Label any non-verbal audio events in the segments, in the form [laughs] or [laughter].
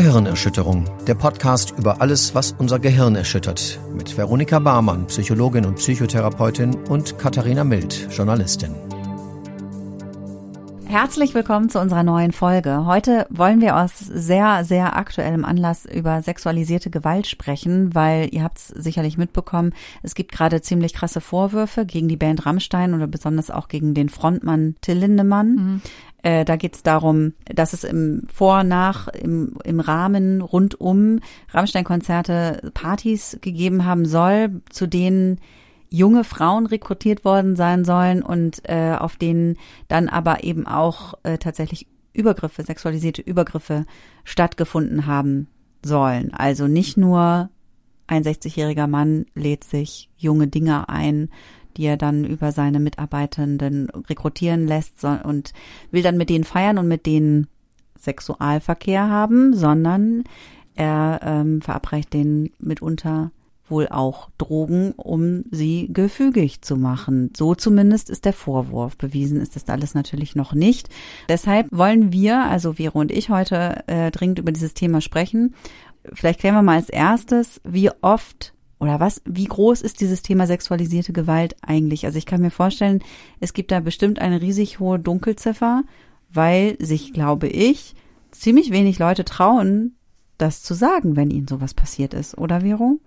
Gehirnerschütterung, der Podcast über alles, was unser Gehirn erschüttert, mit Veronika Barmann, Psychologin und Psychotherapeutin und Katharina Mild, Journalistin. Herzlich willkommen zu unserer neuen Folge. Heute wollen wir aus sehr, sehr aktuellem Anlass über sexualisierte Gewalt sprechen, weil ihr habt es sicherlich mitbekommen, es gibt gerade ziemlich krasse Vorwürfe gegen die Band Rammstein oder besonders auch gegen den Frontmann Till Lindemann. Mhm. Äh, da geht es darum, dass es im Vor-, Nach-, im, im Rahmen rund um Rammstein-Konzerte Partys gegeben haben soll, zu denen junge Frauen rekrutiert worden sein sollen und äh, auf denen dann aber eben auch äh, tatsächlich Übergriffe, sexualisierte Übergriffe stattgefunden haben sollen. Also nicht nur ein 60-jähriger Mann lädt sich junge Dinger ein, die er dann über seine Mitarbeitenden rekrutieren lässt und will dann mit denen feiern und mit denen Sexualverkehr haben, sondern er ähm, verabreicht denen mitunter wohl auch Drogen, um sie gefügig zu machen. So zumindest ist der Vorwurf. Bewiesen ist das alles natürlich noch nicht. Deshalb wollen wir, also Vero und ich, heute äh, dringend über dieses Thema sprechen. Vielleicht klären wir mal als erstes, wie oft oder was, wie groß ist dieses Thema sexualisierte Gewalt eigentlich? Also ich kann mir vorstellen, es gibt da bestimmt eine riesig hohe Dunkelziffer, weil sich, glaube ich, ziemlich wenig Leute trauen, das zu sagen, wenn ihnen sowas passiert ist, oder Vero?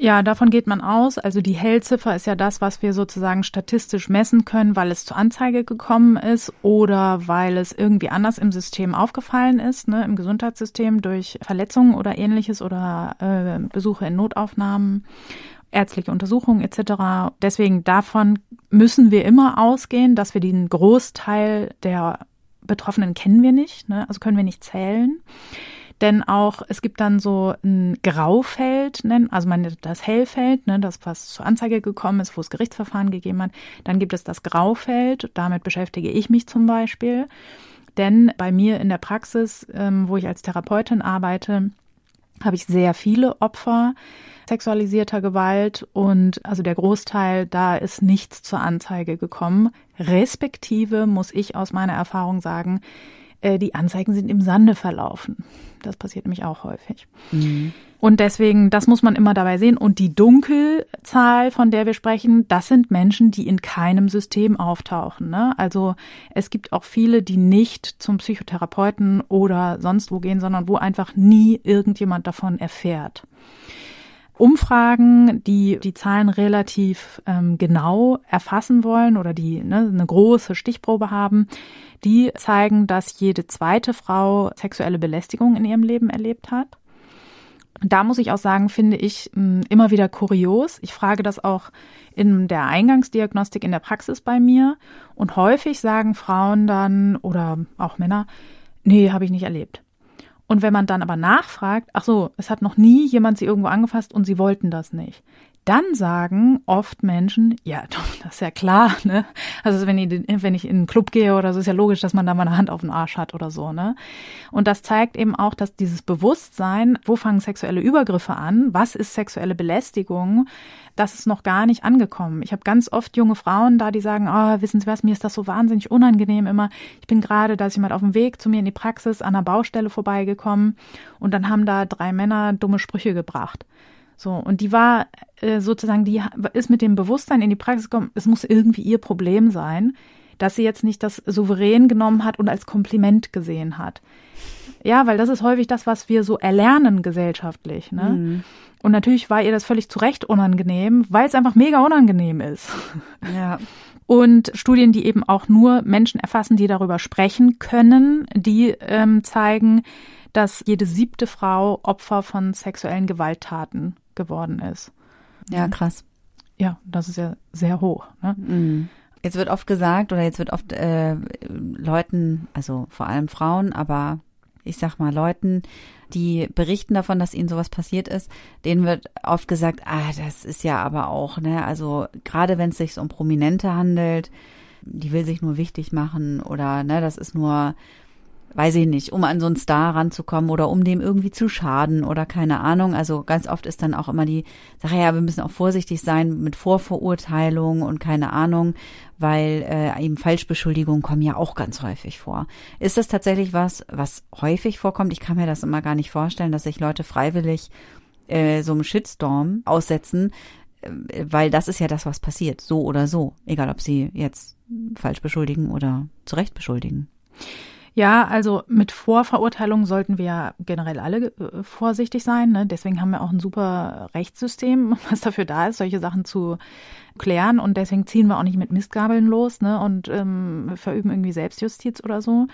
Ja, davon geht man aus. Also die Hellziffer ist ja das, was wir sozusagen statistisch messen können, weil es zur Anzeige gekommen ist oder weil es irgendwie anders im System aufgefallen ist, ne, im Gesundheitssystem durch Verletzungen oder ähnliches oder äh, Besuche in Notaufnahmen, ärztliche Untersuchungen etc. Deswegen davon müssen wir immer ausgehen, dass wir den Großteil der Betroffenen kennen wir nicht, ne, also können wir nicht zählen. Denn auch, es gibt dann so ein Graufeld, also meine, das Hellfeld, ne, das was zur Anzeige gekommen ist, wo es Gerichtsverfahren gegeben hat. Dann gibt es das Graufeld, damit beschäftige ich mich zum Beispiel. Denn bei mir in der Praxis, ähm, wo ich als Therapeutin arbeite, habe ich sehr viele Opfer sexualisierter Gewalt und also der Großteil, da ist nichts zur Anzeige gekommen. Respektive muss ich aus meiner Erfahrung sagen, äh, die Anzeigen sind im Sande verlaufen. Das passiert nämlich auch häufig. Mhm. Und deswegen, das muss man immer dabei sehen. Und die Dunkelzahl, von der wir sprechen, das sind Menschen, die in keinem System auftauchen. Ne? Also es gibt auch viele, die nicht zum Psychotherapeuten oder sonst wo gehen, sondern wo einfach nie irgendjemand davon erfährt. Umfragen, die die Zahlen relativ ähm, genau erfassen wollen oder die ne, eine große Stichprobe haben, die zeigen, dass jede zweite Frau sexuelle Belästigung in ihrem Leben erlebt hat. Da muss ich auch sagen, finde ich hm, immer wieder kurios. Ich frage das auch in der Eingangsdiagnostik in der Praxis bei mir. Und häufig sagen Frauen dann oder auch Männer, nee, habe ich nicht erlebt. Und wenn man dann aber nachfragt, ach so, es hat noch nie jemand sie irgendwo angefasst und sie wollten das nicht, dann sagen oft Menschen, ja, [laughs] das ist ja klar, ne? Also wenn ich, wenn ich in einen Club gehe oder so, ist ja logisch, dass man da mal eine Hand auf den Arsch hat oder so, ne? Und das zeigt eben auch, dass dieses Bewusstsein, wo fangen sexuelle Übergriffe an, was ist sexuelle Belästigung, das ist noch gar nicht angekommen. Ich habe ganz oft junge Frauen da, die sagen, oh, wissen Sie was, mir ist das so wahnsinnig unangenehm immer. Ich bin gerade, da ist jemand auf dem Weg zu mir in die Praxis an der Baustelle vorbeigekommen und dann haben da drei Männer dumme Sprüche gebracht. So, und die war äh, sozusagen, die ist mit dem Bewusstsein in die Praxis gekommen, es muss irgendwie ihr Problem sein, dass sie jetzt nicht das souverän genommen hat und als Kompliment gesehen hat. Ja, weil das ist häufig das, was wir so erlernen gesellschaftlich. Ne? Mhm. Und natürlich war ihr das völlig zu Recht unangenehm, weil es einfach mega unangenehm ist. Ja. [laughs] Und Studien, die eben auch nur Menschen erfassen, die darüber sprechen können, die ähm, zeigen, dass jede siebte Frau Opfer von sexuellen Gewalttaten geworden ist. Ja, krass. Ja, das ist ja sehr hoch. Ne? Mhm. Jetzt wird oft gesagt oder jetzt wird oft äh, Leuten, also vor allem Frauen, aber ich sag mal Leuten, die berichten davon, dass ihnen sowas passiert ist, denen wird oft gesagt, ah, das ist ja aber auch, ne, also gerade wenn es sich um Prominente handelt, die will sich nur wichtig machen oder ne, das ist nur weiß ich nicht, um an so einen Star ranzukommen oder um dem irgendwie zu schaden oder keine Ahnung. Also ganz oft ist dann auch immer die Sache, ja, wir müssen auch vorsichtig sein mit Vorverurteilung und keine Ahnung, weil äh, eben Falschbeschuldigungen kommen ja auch ganz häufig vor. Ist das tatsächlich was, was häufig vorkommt? Ich kann mir das immer gar nicht vorstellen, dass sich Leute freiwillig äh, so einem Shitstorm aussetzen, äh, weil das ist ja das, was passiert, so oder so, egal ob sie jetzt falsch beschuldigen oder zu Recht beschuldigen. Ja, also mit Vorverurteilung sollten wir generell alle äh, vorsichtig sein. Ne? Deswegen haben wir auch ein super Rechtssystem, [laughs] was dafür da ist, solche Sachen zu klären. Und deswegen ziehen wir auch nicht mit Mistgabeln los ne? und ähm, verüben irgendwie Selbstjustiz oder so.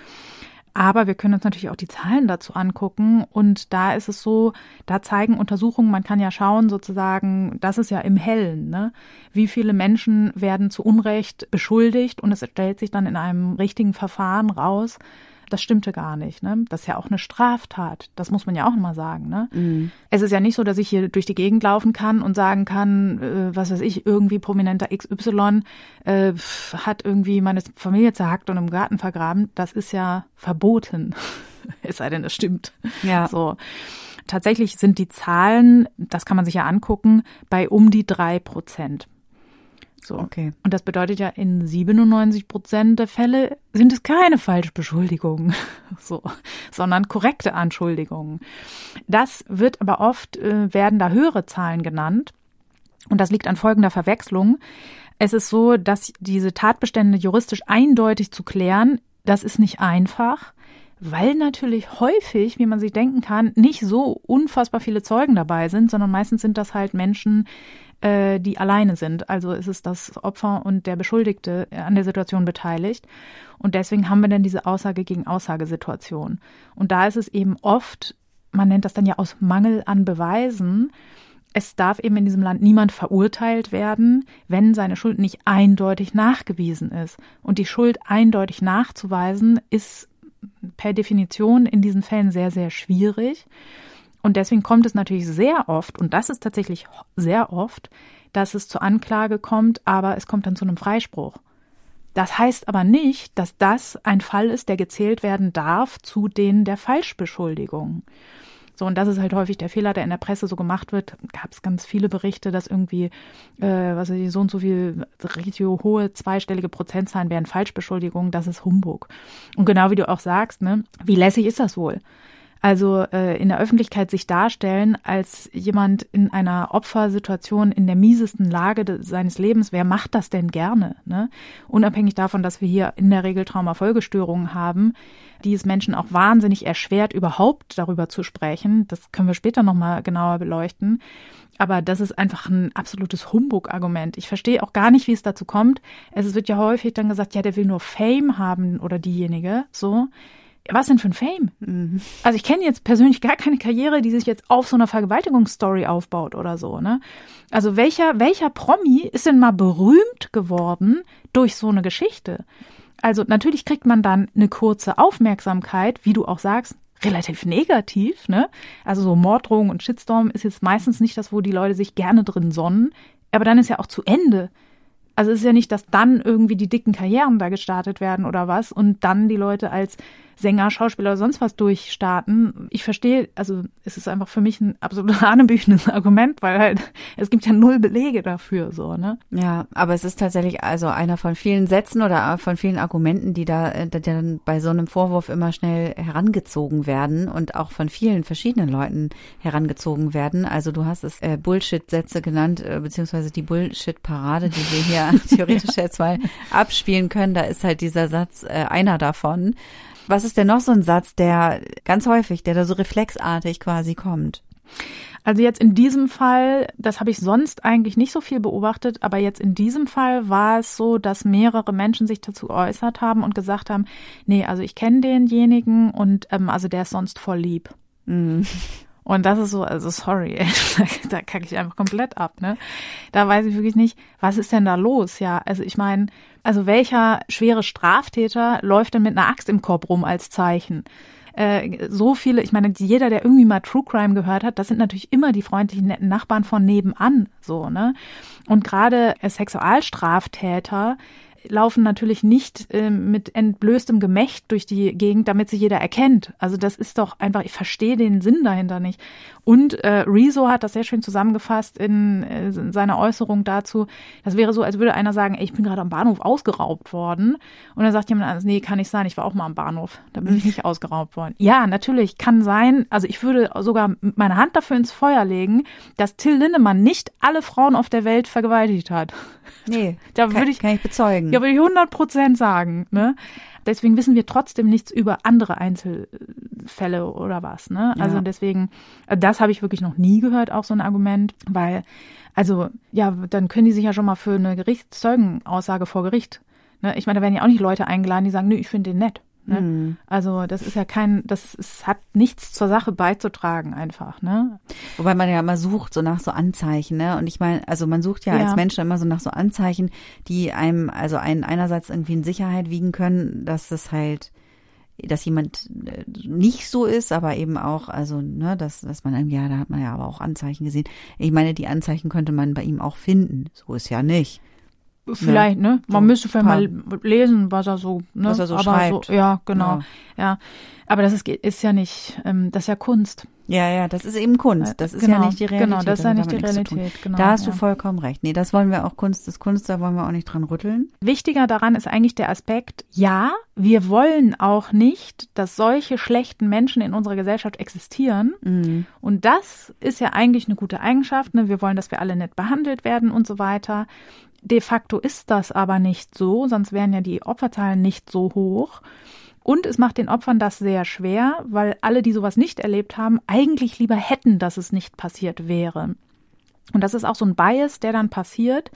Aber wir können uns natürlich auch die Zahlen dazu angucken. Und da ist es so, da zeigen Untersuchungen, man kann ja schauen sozusagen, das ist ja im Hellen, ne? wie viele Menschen werden zu Unrecht beschuldigt und es stellt sich dann in einem richtigen Verfahren raus, das stimmte gar nicht. Ne? Das ist ja auch eine Straftat. Das muss man ja auch mal sagen. Ne? Mhm. Es ist ja nicht so, dass ich hier durch die Gegend laufen kann und sagen kann, äh, was weiß ich, irgendwie prominenter XY äh, hat irgendwie meine Familie zerhackt und im Garten vergraben. Das ist ja verboten. [laughs] es sei denn, es stimmt. Ja. So. Tatsächlich sind die Zahlen, das kann man sich ja angucken, bei um die drei Prozent. So. Okay. Und das bedeutet ja, in 97 Prozent der Fälle sind es keine Falschbeschuldigungen, [laughs] so, sondern korrekte Anschuldigungen. Das wird aber oft, äh, werden da höhere Zahlen genannt. Und das liegt an folgender Verwechslung. Es ist so, dass diese Tatbestände juristisch eindeutig zu klären, das ist nicht einfach, weil natürlich häufig, wie man sich denken kann, nicht so unfassbar viele Zeugen dabei sind, sondern meistens sind das halt Menschen, äh, die alleine sind. Also ist es das Opfer und der Beschuldigte an der Situation beteiligt. Und deswegen haben wir dann diese Aussage gegen Aussagesituation. Und da ist es eben oft, man nennt das dann ja aus Mangel an Beweisen, es darf eben in diesem Land niemand verurteilt werden, wenn seine Schuld nicht eindeutig nachgewiesen ist. Und die Schuld eindeutig nachzuweisen ist per Definition in diesen Fällen sehr, sehr schwierig. Und deswegen kommt es natürlich sehr oft, und das ist tatsächlich sehr oft, dass es zur Anklage kommt, aber es kommt dann zu einem Freispruch. Das heißt aber nicht, dass das ein Fall ist, der gezählt werden darf zu denen der Falschbeschuldigung. So, und das ist halt häufig der Fehler, der in der Presse so gemacht wird. Gab es ganz viele Berichte, dass irgendwie, äh, was weiß ich, so und so viel richtig hohe zweistellige Prozentzahlen wären Falschbeschuldigungen. Das ist Humbug. Und genau wie du auch sagst, ne, wie lässig ist das wohl? Also äh, in der Öffentlichkeit sich darstellen als jemand in einer Opfersituation in der miesesten Lage de, seines Lebens, wer macht das denn gerne? Ne? Unabhängig davon, dass wir hier in der Regel Traumafolgestörungen haben, die es Menschen auch wahnsinnig erschwert, überhaupt darüber zu sprechen. Das können wir später nochmal genauer beleuchten. Aber das ist einfach ein absolutes Humbug-Argument. Ich verstehe auch gar nicht, wie es dazu kommt. Es wird ja häufig dann gesagt, ja, der will nur Fame haben oder diejenige, so was denn für ein Fame? Mhm. Also ich kenne jetzt persönlich gar keine Karriere, die sich jetzt auf so einer Vergewaltigungsstory aufbaut oder so, ne? Also welcher, welcher Promi ist denn mal berühmt geworden durch so eine Geschichte? Also natürlich kriegt man dann eine kurze Aufmerksamkeit, wie du auch sagst, relativ negativ, ne? Also so Morddrohung und Shitstorm ist jetzt meistens nicht das, wo die Leute sich gerne drin sonnen. Aber dann ist ja auch zu Ende. Also es ist ja nicht, dass dann irgendwie die dicken Karrieren da gestartet werden oder was und dann die Leute als Sänger, Schauspieler oder sonst was durchstarten. Ich verstehe, also es ist einfach für mich ein absolut [laughs] hanebüchendes Argument, weil halt es gibt ja null Belege dafür, so, ne? Ja, aber es ist tatsächlich also einer von vielen Sätzen oder von vielen Argumenten, die da die dann bei so einem Vorwurf immer schnell herangezogen werden und auch von vielen verschiedenen Leuten herangezogen werden. Also du hast es äh, Bullshit-Sätze genannt, äh, beziehungsweise die Bullshit-Parade, die wir hier [laughs] theoretisch jetzt mal abspielen können. Da ist halt dieser Satz äh, einer davon. Was ist denn noch so ein Satz, der ganz häufig, der da so reflexartig quasi kommt? Also jetzt in diesem Fall, das habe ich sonst eigentlich nicht so viel beobachtet, aber jetzt in diesem Fall war es so, dass mehrere Menschen sich dazu geäußert haben und gesagt haben, nee, also ich kenne denjenigen und ähm, also der ist sonst voll lieb. Mhm. Und das ist so, also sorry, [laughs] ey, da kacke ich einfach komplett ab, ne? Da weiß ich wirklich nicht, was ist denn da los? Ja, also ich meine, also welcher schwere Straftäter läuft denn mit einer Axt im Korb rum als Zeichen? Äh, so viele, ich meine, jeder, der irgendwie mal True Crime gehört hat, das sind natürlich immer die freundlichen, netten Nachbarn von nebenan, so, ne? Und gerade Sexualstraftäter, laufen natürlich nicht äh, mit entblößtem Gemächt durch die Gegend, damit sie jeder erkennt. Also das ist doch einfach, ich verstehe den Sinn dahinter nicht. Und äh, Rezo hat das sehr schön zusammengefasst in, äh, in seiner Äußerung dazu. Das wäre so, als würde einer sagen, ey, ich bin gerade am Bahnhof ausgeraubt worden. Und dann sagt jemand anderes, nee, kann nicht sein, ich war auch mal am Bahnhof. Da bin ich nicht [laughs] ausgeraubt worden. Ja, natürlich, kann sein. Also ich würde sogar meine Hand dafür ins Feuer legen, dass Till Lindemann nicht alle Frauen auf der Welt vergewaltigt hat. Nee, da würde ich, kann ich bezeugen. Ja, würde ich 100 Prozent sagen. Ne? Deswegen wissen wir trotzdem nichts über andere Einzelfälle oder was. Ne? Also ja. deswegen, das habe ich wirklich noch nie gehört, auch so ein Argument, weil, also ja, dann können die sich ja schon mal für eine Gerichtszeugenaussage vor Gericht. Ne? Ich meine, da werden ja auch nicht Leute eingeladen, die sagen, nö, ich finde den nett. Ne? Mhm. Also das ist ja kein, das ist, hat nichts zur Sache beizutragen einfach, ne? Wobei man ja immer sucht so nach so Anzeichen, ne? Und ich meine, also man sucht ja, ja, als Mensch immer so nach so Anzeichen, die einem also einen einerseits irgendwie in Sicherheit wiegen können, dass es halt dass jemand äh, nicht so ist, aber eben auch, also, ne, dass, dass man irgendwie, ja, da hat man ja aber auch Anzeichen gesehen. Ich meine, die Anzeichen könnte man bei ihm auch finden. So ist ja nicht. Vielleicht, ne? Man so müsste vielleicht mal lesen, was er so, ne? Was er so Aber schreibt. So, ja, genau. Ja. ja. Aber das ist, ist ja nicht, ähm, das ist ja Kunst. Ja, ja, das ist eben Kunst. Das ist genau, ja nicht die Realität. Genau, das ist ja nicht die Realität. Genau, da hast ja. du vollkommen recht. Nee, das wollen wir auch Kunst ist Kunst, da wollen wir auch nicht dran rütteln. Wichtiger daran ist eigentlich der Aspekt, ja, wir wollen auch nicht, dass solche schlechten Menschen in unserer Gesellschaft existieren. Mhm. Und das ist ja eigentlich eine gute Eigenschaft. Ne? Wir wollen, dass wir alle nett behandelt werden und so weiter. De facto ist das aber nicht so, sonst wären ja die Opferzahlen nicht so hoch. Und es macht den Opfern das sehr schwer, weil alle, die sowas nicht erlebt haben, eigentlich lieber hätten, dass es nicht passiert wäre. Und das ist auch so ein Bias, der dann passiert.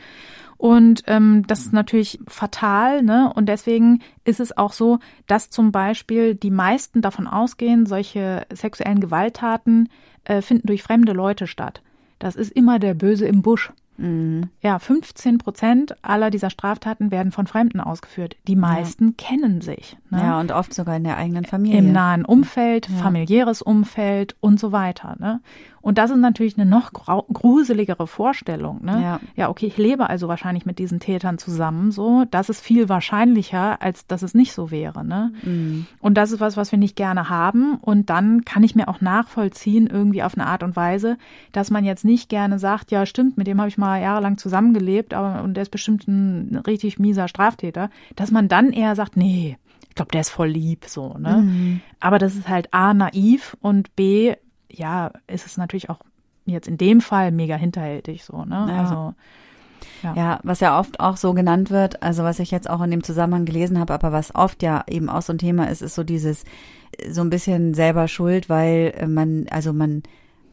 Und ähm, das ist natürlich fatal, ne? Und deswegen ist es auch so, dass zum Beispiel die meisten davon ausgehen, solche sexuellen Gewalttaten äh, finden durch fremde Leute statt. Das ist immer der Böse im Busch. Mhm. Ja, 15 Prozent aller dieser Straftaten werden von Fremden ausgeführt. Die meisten ja. kennen sich. Ne? Ja, und oft sogar in der eigenen Familie. Im nahen Umfeld, ja. familiäres Umfeld und so weiter. Ne? Und das ist natürlich eine noch gruseligere Vorstellung. Ne? Ja. ja, okay, ich lebe also wahrscheinlich mit diesen Tätern zusammen. So, das ist viel wahrscheinlicher, als dass es nicht so wäre. Ne? Mhm. Und das ist was, was wir nicht gerne haben. Und dann kann ich mir auch nachvollziehen, irgendwie auf eine Art und Weise, dass man jetzt nicht gerne sagt, ja, stimmt, mit dem habe ich mal jahrelang zusammengelebt, aber und der ist bestimmt ein richtig mieser Straftäter, dass man dann eher sagt, nee, ich glaube, der ist voll lieb, so, ne? Mhm. Aber das ist halt A, naiv und B, ja, ist es natürlich auch jetzt in dem Fall mega hinterhältig so, ne? Ja. Also ja. ja. was ja oft auch so genannt wird, also was ich jetzt auch in dem Zusammenhang gelesen habe, aber was oft ja eben auch so ein Thema ist, ist so dieses so ein bisschen selber schuld, weil man, also man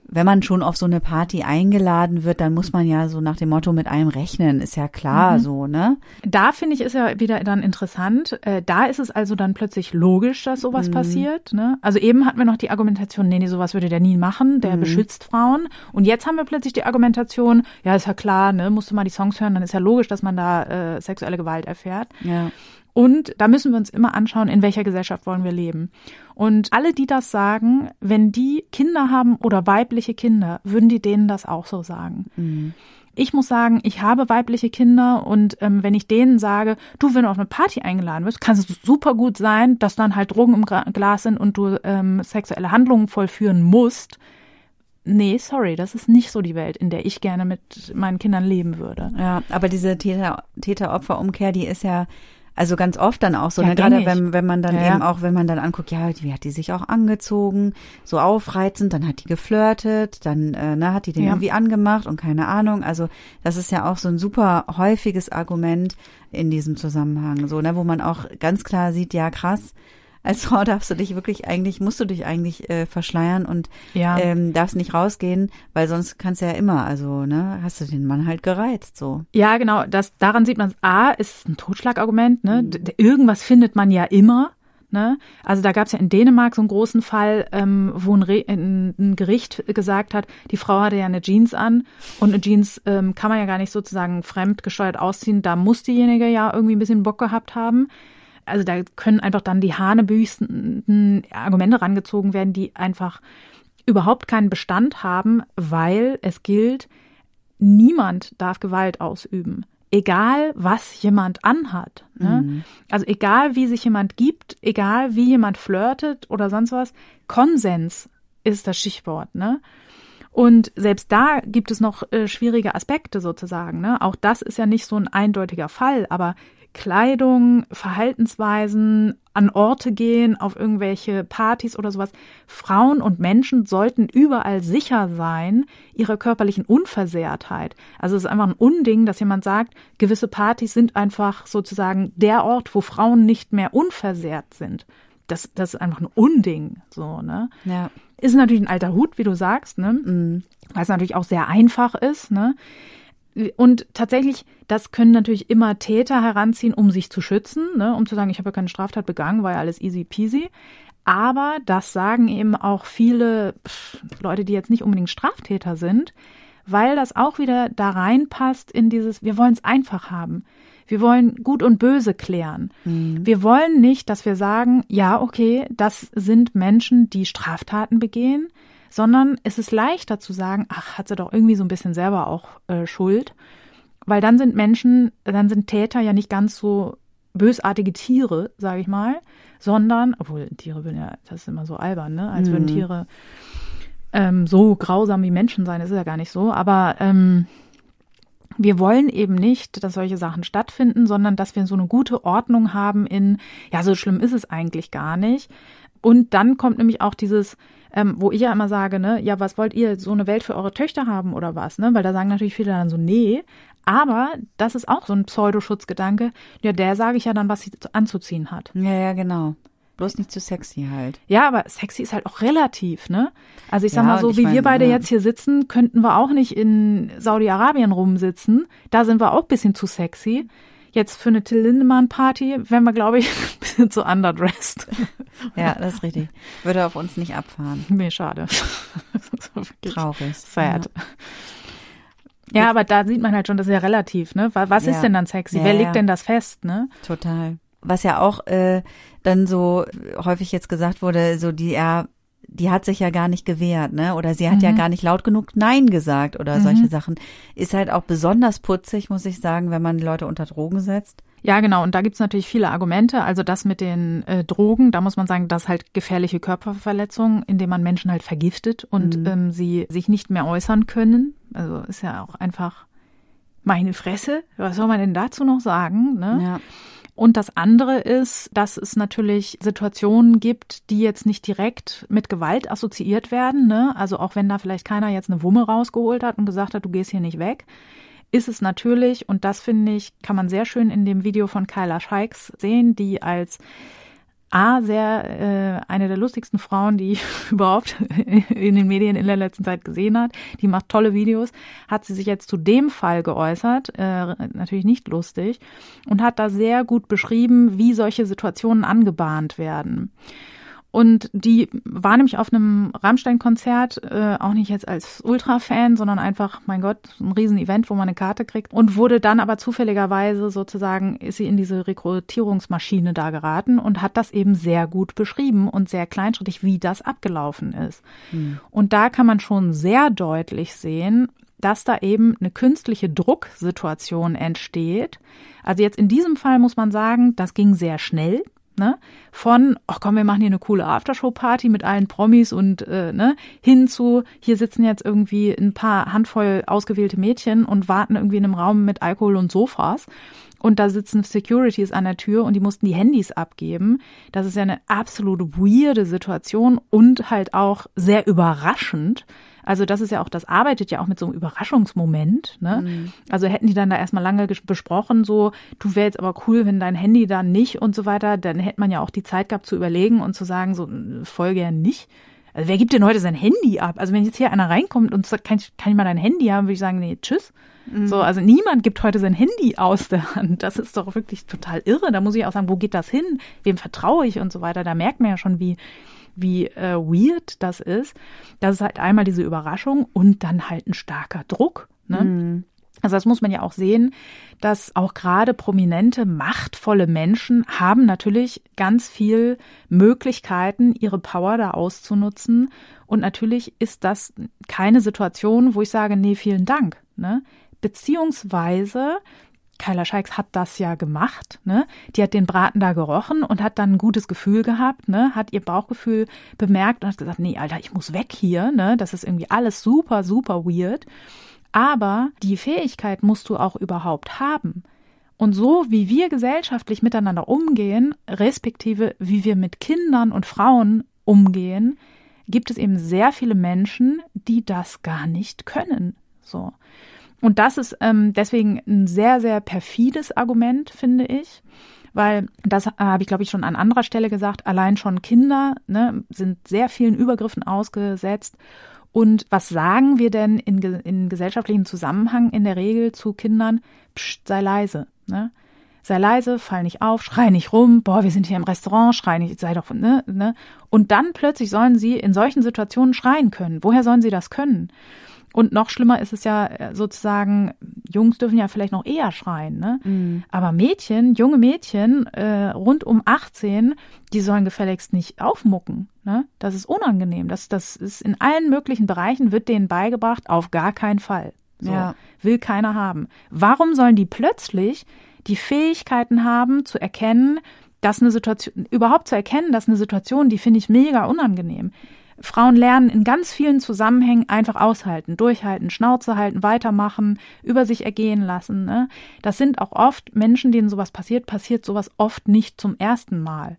wenn man schon auf so eine Party eingeladen wird, dann muss man ja so nach dem Motto mit allem rechnen, ist ja klar mhm. so, ne? Da finde ich ist ja wieder dann interessant. Äh, da ist es also dann plötzlich logisch, dass sowas mhm. passiert. Ne? Also eben hatten wir noch die Argumentation, nee, nee, sowas würde der nie machen, der mhm. beschützt Frauen. Und jetzt haben wir plötzlich die Argumentation, ja, ist ja klar, ne, musst du mal die Songs hören, dann ist ja logisch, dass man da äh, sexuelle Gewalt erfährt. Ja. Und da müssen wir uns immer anschauen, in welcher Gesellschaft wollen wir leben. Und alle, die das sagen, wenn die Kinder haben oder weibliche Kinder, würden die denen das auch so sagen. Mhm. Ich muss sagen, ich habe weibliche Kinder und ähm, wenn ich denen sage, du, wenn du auf eine Party eingeladen wirst, kann es super gut sein, dass dann halt Drogen im Glas sind und du ähm, sexuelle Handlungen vollführen musst. Nee, sorry, das ist nicht so die Welt, in der ich gerne mit meinen Kindern leben würde. Ja, aber diese Täter-Opfer-Umkehr, die ist ja also ganz oft dann auch so, ja, ne? gerade wenn, wenn man dann ja, eben auch, wenn man dann anguckt, ja, wie hat die sich auch angezogen, so aufreizend, dann hat die geflirtet, dann äh, ne, hat die den ja. irgendwie angemacht und keine Ahnung. Also das ist ja auch so ein super häufiges Argument in diesem Zusammenhang, so, ne, wo man auch ganz klar sieht, ja krass, als Frau darfst du dich wirklich eigentlich, musst du dich eigentlich äh, verschleiern und ja. ähm, darfst nicht rausgehen, weil sonst kannst du ja immer, also, ne, hast du den Mann halt gereizt, so. Ja, genau, das, daran sieht man, A, ist ein Totschlagargument, ne, mhm. irgendwas findet man ja immer. Ne? Also da gab es ja in Dänemark so einen großen Fall, ähm, wo ein, ein, ein, Gericht gesagt hat, die Frau hatte ja eine Jeans an und eine Jeans ähm, kann man ja gar nicht sozusagen fremdgesteuert ausziehen. Da muss diejenige ja irgendwie ein bisschen Bock gehabt haben also da können einfach dann die hanebüchsten Argumente rangezogen werden, die einfach überhaupt keinen Bestand haben, weil es gilt, niemand darf Gewalt ausüben. egal was jemand anhat. Ne? Mhm. Also egal wie sich jemand gibt, egal wie jemand flirtet oder sonst was, Konsens ist das Stichwort. Ne? Und selbst da gibt es noch äh, schwierige Aspekte sozusagen. Ne? Auch das ist ja nicht so ein eindeutiger Fall, aber Kleidung, Verhaltensweisen, an Orte gehen, auf irgendwelche Partys oder sowas. Frauen und Menschen sollten überall sicher sein, ihrer körperlichen Unversehrtheit. Also es ist einfach ein Unding, dass jemand sagt, gewisse Partys sind einfach sozusagen der Ort, wo Frauen nicht mehr unversehrt sind. Das, das ist einfach ein Unding, so, ne? Ja. Ist natürlich ein alter Hut, wie du sagst, ne? Mhm. Weil es natürlich auch sehr einfach ist, ne? Und tatsächlich, das können natürlich immer Täter heranziehen, um sich zu schützen, ne, um zu sagen, ich habe ja keine Straftat begangen, war ja alles easy peasy. Aber das sagen eben auch viele pff, Leute, die jetzt nicht unbedingt Straftäter sind, weil das auch wieder da reinpasst in dieses, wir wollen es einfach haben. Wir wollen gut und böse klären. Mhm. Wir wollen nicht, dass wir sagen, ja, okay, das sind Menschen, die Straftaten begehen sondern es ist leichter zu sagen, ach, hat sie doch irgendwie so ein bisschen selber auch äh, Schuld, weil dann sind Menschen, dann sind Täter ja nicht ganz so bösartige Tiere, sage ich mal, sondern, obwohl Tiere würden ja, das ist immer so albern, ne, als mhm. würden Tiere ähm, so grausam wie Menschen sein, das ist ja gar nicht so, aber ähm, wir wollen eben nicht, dass solche Sachen stattfinden, sondern dass wir so eine gute Ordnung haben in, ja, so schlimm ist es eigentlich gar nicht. Und dann kommt nämlich auch dieses, ähm, wo ich ja immer sage, ne, ja, was wollt ihr, so eine Welt für eure Töchter haben oder was, ne? Weil da sagen natürlich viele dann so, nee. Aber das ist auch so ein Pseudoschutzgedanke. Ja, der sage ich ja dann, was sie anzuziehen hat. Ja, ja, genau. Bloß nicht zu sexy halt. Ja, aber sexy ist halt auch relativ, ne? Also ich sag ja, mal so, wie meine, wir beide ja. jetzt hier sitzen, könnten wir auch nicht in Saudi-Arabien rumsitzen. Da sind wir auch bisschen zu sexy. Jetzt für eine Till Lindemann Party wären wir, glaube ich, [laughs] ein bisschen zu underdressed. [laughs] Ja, das ist richtig. Würde auf uns nicht abfahren. Nee, schade. [laughs] Traurig. Sad. Ja. ja. aber da sieht man halt schon, das ist ja relativ, ne? Was ja. ist denn dann sexy? Ja, Wer legt denn das fest, ne? Total. Was ja auch äh, dann so häufig jetzt gesagt wurde, so die ja die hat sich ja gar nicht gewehrt, ne? Oder sie hat mhm. ja gar nicht laut genug Nein gesagt oder mhm. solche Sachen. Ist halt auch besonders putzig, muss ich sagen, wenn man Leute unter Drogen setzt. Ja, genau. Und da gibt's natürlich viele Argumente. Also das mit den äh, Drogen, da muss man sagen, das halt gefährliche Körperverletzungen, indem man Menschen halt vergiftet und mhm. ähm, sie sich nicht mehr äußern können. Also ist ja auch einfach meine Fresse. Was soll man denn dazu noch sagen? Ne? Ja. Und das andere ist, dass es natürlich Situationen gibt, die jetzt nicht direkt mit Gewalt assoziiert werden. Ne? Also auch wenn da vielleicht keiner jetzt eine Wumme rausgeholt hat und gesagt hat, du gehst hier nicht weg, ist es natürlich, und das finde ich, kann man sehr schön in dem Video von Kyla Scheiks sehen, die als A, sehr äh, eine der lustigsten Frauen, die [laughs] überhaupt in den Medien in der letzten Zeit gesehen hat. Die macht tolle Videos. Hat sie sich jetzt zu dem Fall geäußert, äh, natürlich nicht lustig, und hat da sehr gut beschrieben, wie solche Situationen angebahnt werden. Und die war nämlich auf einem Rammstein-Konzert, äh, auch nicht jetzt als Ultra-Fan, sondern einfach, mein Gott, ein Riesen-Event, wo man eine Karte kriegt. Und wurde dann aber zufälligerweise sozusagen, ist sie in diese Rekrutierungsmaschine da geraten und hat das eben sehr gut beschrieben und sehr kleinschrittig, wie das abgelaufen ist. Mhm. Und da kann man schon sehr deutlich sehen, dass da eben eine künstliche Drucksituation entsteht. Also jetzt in diesem Fall muss man sagen, das ging sehr schnell. Ne? Von, ach komm, wir machen hier eine coole Aftershow-Party mit allen Promis und äh, ne, hin zu, hier sitzen jetzt irgendwie ein paar Handvoll ausgewählte Mädchen und warten irgendwie in einem Raum mit Alkohol und Sofas. Und da sitzen Securities an der Tür und die mussten die Handys abgeben. Das ist ja eine absolut weirde Situation und halt auch sehr überraschend. Also das ist ja auch, das arbeitet ja auch mit so einem Überraschungsmoment. Ne? Mhm. Also hätten die dann da erstmal lange besprochen, so, du jetzt aber cool, wenn dein Handy da nicht und so weiter, dann hätte man ja auch die Zeit gehabt zu überlegen und zu sagen, so, voll gern nicht. Also wer gibt denn heute sein Handy ab? Also wenn jetzt hier einer reinkommt und sagt, kann ich, kann ich mal dein Handy haben, würde ich sagen, nee, tschüss. Mhm. So, also niemand gibt heute sein Handy aus der Hand. Das ist doch wirklich total irre. Da muss ich auch sagen, wo geht das hin? Wem vertraue ich und so weiter. Da merkt man ja schon, wie, wie äh, weird das ist. Das ist halt einmal diese Überraschung und dann halt ein starker Druck. Ne? Mhm. Also das muss man ja auch sehen, dass auch gerade prominente, machtvolle Menschen haben natürlich ganz viel Möglichkeiten, ihre Power da auszunutzen. Und natürlich ist das keine Situation, wo ich sage, nee, vielen Dank. Ne? Beziehungsweise Kyla Scheiks hat das ja gemacht, ne? Die hat den Braten da gerochen und hat dann ein gutes Gefühl gehabt, ne? Hat ihr Bauchgefühl bemerkt und hat gesagt, nee, Alter, ich muss weg hier, ne? Das ist irgendwie alles super, super weird. Aber die Fähigkeit musst du auch überhaupt haben. Und so wie wir gesellschaftlich miteinander umgehen, respektive wie wir mit Kindern und Frauen umgehen, gibt es eben sehr viele Menschen, die das gar nicht können. So. Und das ist ähm, deswegen ein sehr, sehr perfides Argument, finde ich. Weil das habe ich, glaube ich, schon an anderer Stelle gesagt, allein schon Kinder ne, sind sehr vielen Übergriffen ausgesetzt. Und was sagen wir denn in, in gesellschaftlichen Zusammenhang in der Regel zu Kindern? Psst, sei leise. Ne? Sei leise, fall nicht auf, schrei nicht rum, boah, wir sind hier im Restaurant, schrei nicht, sei doch, ne, ne. Und dann plötzlich sollen sie in solchen Situationen schreien können. Woher sollen sie das können? Und noch schlimmer ist es ja äh, sozusagen, Jungs dürfen ja vielleicht noch eher schreien, ne? Mhm. Aber Mädchen, junge Mädchen, äh, rund um 18, die sollen gefälligst nicht aufmucken. Ne? Das ist unangenehm. Das, das ist in allen möglichen Bereichen wird denen beigebracht, auf gar keinen Fall. So, ja. Will keiner haben. Warum sollen die plötzlich die Fähigkeiten haben, zu erkennen, dass eine Situation, überhaupt zu erkennen, dass eine Situation, die finde ich mega unangenehm. Frauen lernen in ganz vielen Zusammenhängen einfach aushalten, durchhalten, Schnauze halten, weitermachen, über sich ergehen lassen. Ne? Das sind auch oft Menschen, denen sowas passiert, passiert sowas oft nicht zum ersten Mal.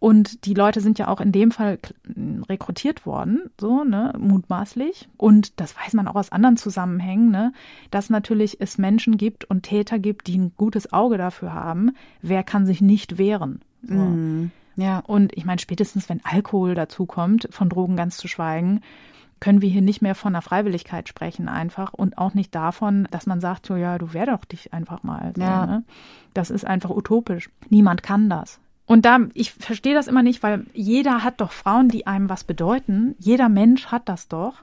Und die Leute sind ja auch in dem Fall rekrutiert worden, so, ne, mutmaßlich. Und das weiß man auch aus anderen Zusammenhängen, ne, dass natürlich es Menschen gibt und Täter gibt, die ein gutes Auge dafür haben. Wer kann sich nicht wehren? So. Mm, ja. Und ich meine, spätestens wenn Alkohol dazu kommt, von Drogen ganz zu schweigen, können wir hier nicht mehr von einer Freiwilligkeit sprechen einfach und auch nicht davon, dass man sagt, so ja, du wehr doch dich einfach mal. So, ja. ne? Das ist einfach utopisch. Niemand kann das. Und da, ich verstehe das immer nicht, weil jeder hat doch Frauen, die einem was bedeuten. Jeder Mensch hat das doch.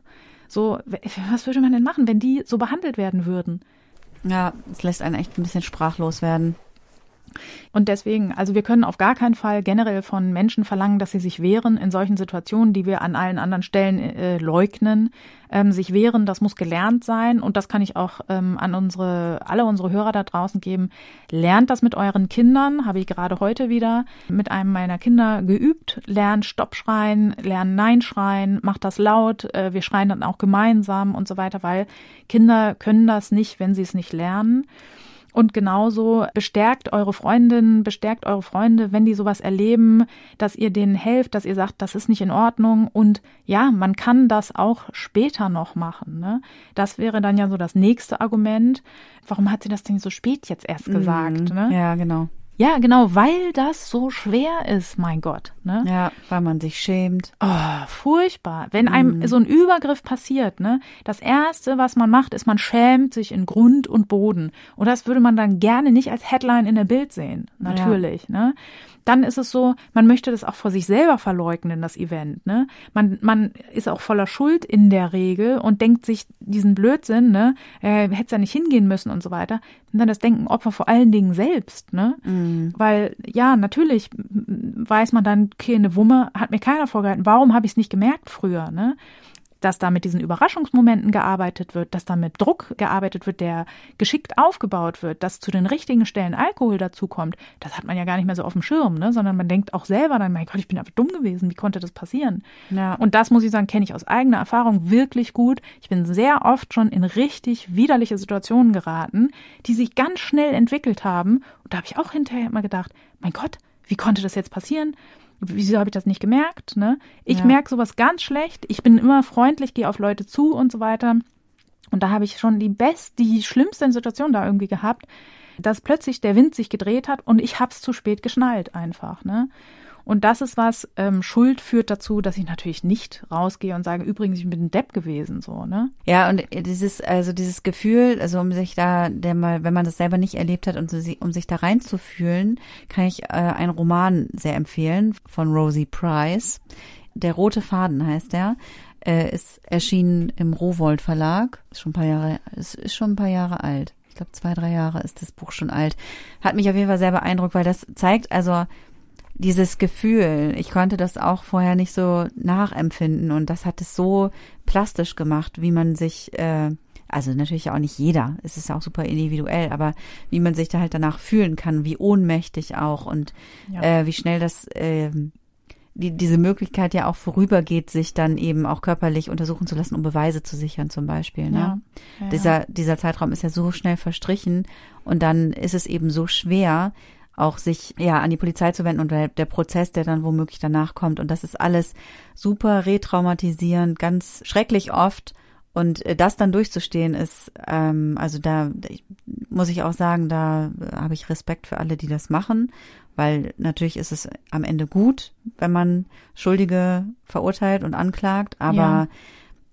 So, was würde man denn machen, wenn die so behandelt werden würden? Ja, es lässt einen echt ein bisschen sprachlos werden. Und deswegen, also wir können auf gar keinen Fall generell von Menschen verlangen, dass sie sich wehren in solchen Situationen, die wir an allen anderen Stellen äh, leugnen. Ähm, sich wehren, das muss gelernt sein und das kann ich auch ähm, an unsere, alle unsere Hörer da draußen geben. Lernt das mit euren Kindern, habe ich gerade heute wieder mit einem meiner Kinder geübt. Lernt Stopp schreien, lernt Nein schreien, macht das laut, äh, wir schreien dann auch gemeinsam und so weiter, weil Kinder können das nicht, wenn sie es nicht lernen. Und genauso bestärkt eure Freundinnen, bestärkt eure Freunde, wenn die sowas erleben, dass ihr denen helft, dass ihr sagt, das ist nicht in Ordnung. Und ja, man kann das auch später noch machen. Ne? Das wäre dann ja so das nächste Argument. Warum hat sie das denn so spät jetzt erst gesagt? Mhm. Ne? Ja, genau. Ja, genau, weil das so schwer ist, mein Gott. Ne? Ja, weil man sich schämt. Oh, furchtbar. Wenn einem mm. so ein Übergriff passiert, ne, das erste, was man macht, ist, man schämt sich in Grund und Boden. Und das würde man dann gerne nicht als Headline in der Bild sehen. Natürlich, ja. ne? Dann ist es so, man möchte das auch vor sich selber verleugnen, das Event. Ne? Man, man ist auch voller Schuld in der Regel und denkt sich diesen Blödsinn, ne, äh, hätte ja nicht hingehen müssen und so weiter. Und dann das Denken Opfer vor allen Dingen selbst, ne? Mhm. Weil ja, natürlich weiß man dann, okay, eine Wumme hat mir keiner vorgehalten. Warum habe ich es nicht gemerkt früher, ne? Dass da mit diesen Überraschungsmomenten gearbeitet wird, dass da mit Druck gearbeitet wird, der geschickt aufgebaut wird, dass zu den richtigen Stellen Alkohol dazukommt, das hat man ja gar nicht mehr so auf dem Schirm, ne? sondern man denkt auch selber dann, mein Gott, ich bin einfach dumm gewesen, wie konnte das passieren? Ja. Und das muss ich sagen, kenne ich aus eigener Erfahrung wirklich gut. Ich bin sehr oft schon in richtig widerliche Situationen geraten, die sich ganz schnell entwickelt haben. Und da habe ich auch hinterher immer gedacht, mein Gott, wie konnte das jetzt passieren? Wieso habe ich das nicht gemerkt? Ne? Ich ja. merke sowas ganz schlecht. Ich bin immer freundlich, gehe auf Leute zu und so weiter. Und da habe ich schon die best, die schlimmste Situation da irgendwie gehabt, dass plötzlich der Wind sich gedreht hat und ich hab's zu spät geschnallt einfach. Ne? Und das ist was, ähm, Schuld führt dazu, dass ich natürlich nicht rausgehe und sage, übrigens, ich bin ein Depp gewesen, so, ne? Ja, und dieses, also dieses Gefühl, also um sich da, der mal, wenn man das selber nicht erlebt hat und so, um sich da reinzufühlen, kann ich äh, einen Roman sehr empfehlen von Rosie Price. Der rote Faden heißt der. Äh, ist erschienen im Rowold Verlag. Ist schon ein paar Jahre, ist, ist schon ein paar Jahre alt. Ich glaube, zwei, drei Jahre ist das Buch schon alt. Hat mich auf jeden Fall sehr beeindruckt, weil das zeigt, also dieses Gefühl, ich konnte das auch vorher nicht so nachempfinden und das hat es so plastisch gemacht, wie man sich, äh, also natürlich auch nicht jeder, es ist auch super individuell, aber wie man sich da halt danach fühlen kann, wie ohnmächtig auch und ja. äh, wie schnell das äh, die, diese Möglichkeit ja auch vorübergeht, sich dann eben auch körperlich untersuchen zu lassen, um Beweise zu sichern zum Beispiel. Ne? Ja, ja, dieser, dieser Zeitraum ist ja so schnell verstrichen und dann ist es eben so schwer, auch sich ja an die Polizei zu wenden und der, der Prozess, der dann womöglich danach kommt. Und das ist alles super retraumatisierend, ganz schrecklich oft. Und äh, das dann durchzustehen ist, ähm, also da muss ich auch sagen, da habe ich Respekt für alle, die das machen, weil natürlich ist es am Ende gut, wenn man Schuldige verurteilt und anklagt, aber ja.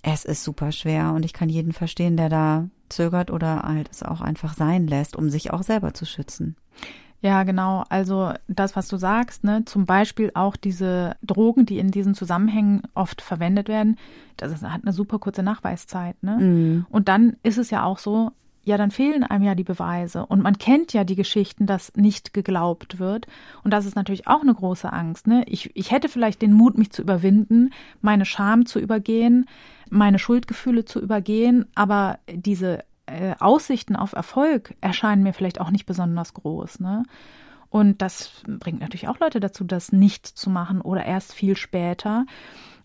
es ist super schwer und ich kann jeden verstehen, der da zögert oder halt es auch einfach sein lässt, um sich auch selber zu schützen. Ja, genau. Also das, was du sagst, ne, zum Beispiel auch diese Drogen, die in diesen Zusammenhängen oft verwendet werden, das ist, hat eine super kurze Nachweiszeit. Ne? Mhm. Und dann ist es ja auch so, ja, dann fehlen einem ja die Beweise. Und man kennt ja die Geschichten, dass nicht geglaubt wird. Und das ist natürlich auch eine große Angst. Ne? Ich, ich hätte vielleicht den Mut, mich zu überwinden, meine Scham zu übergehen, meine Schuldgefühle zu übergehen, aber diese äh, Aussichten auf Erfolg erscheinen mir vielleicht auch nicht besonders groß. Ne? Und das bringt natürlich auch Leute dazu, das nicht zu machen oder erst viel später.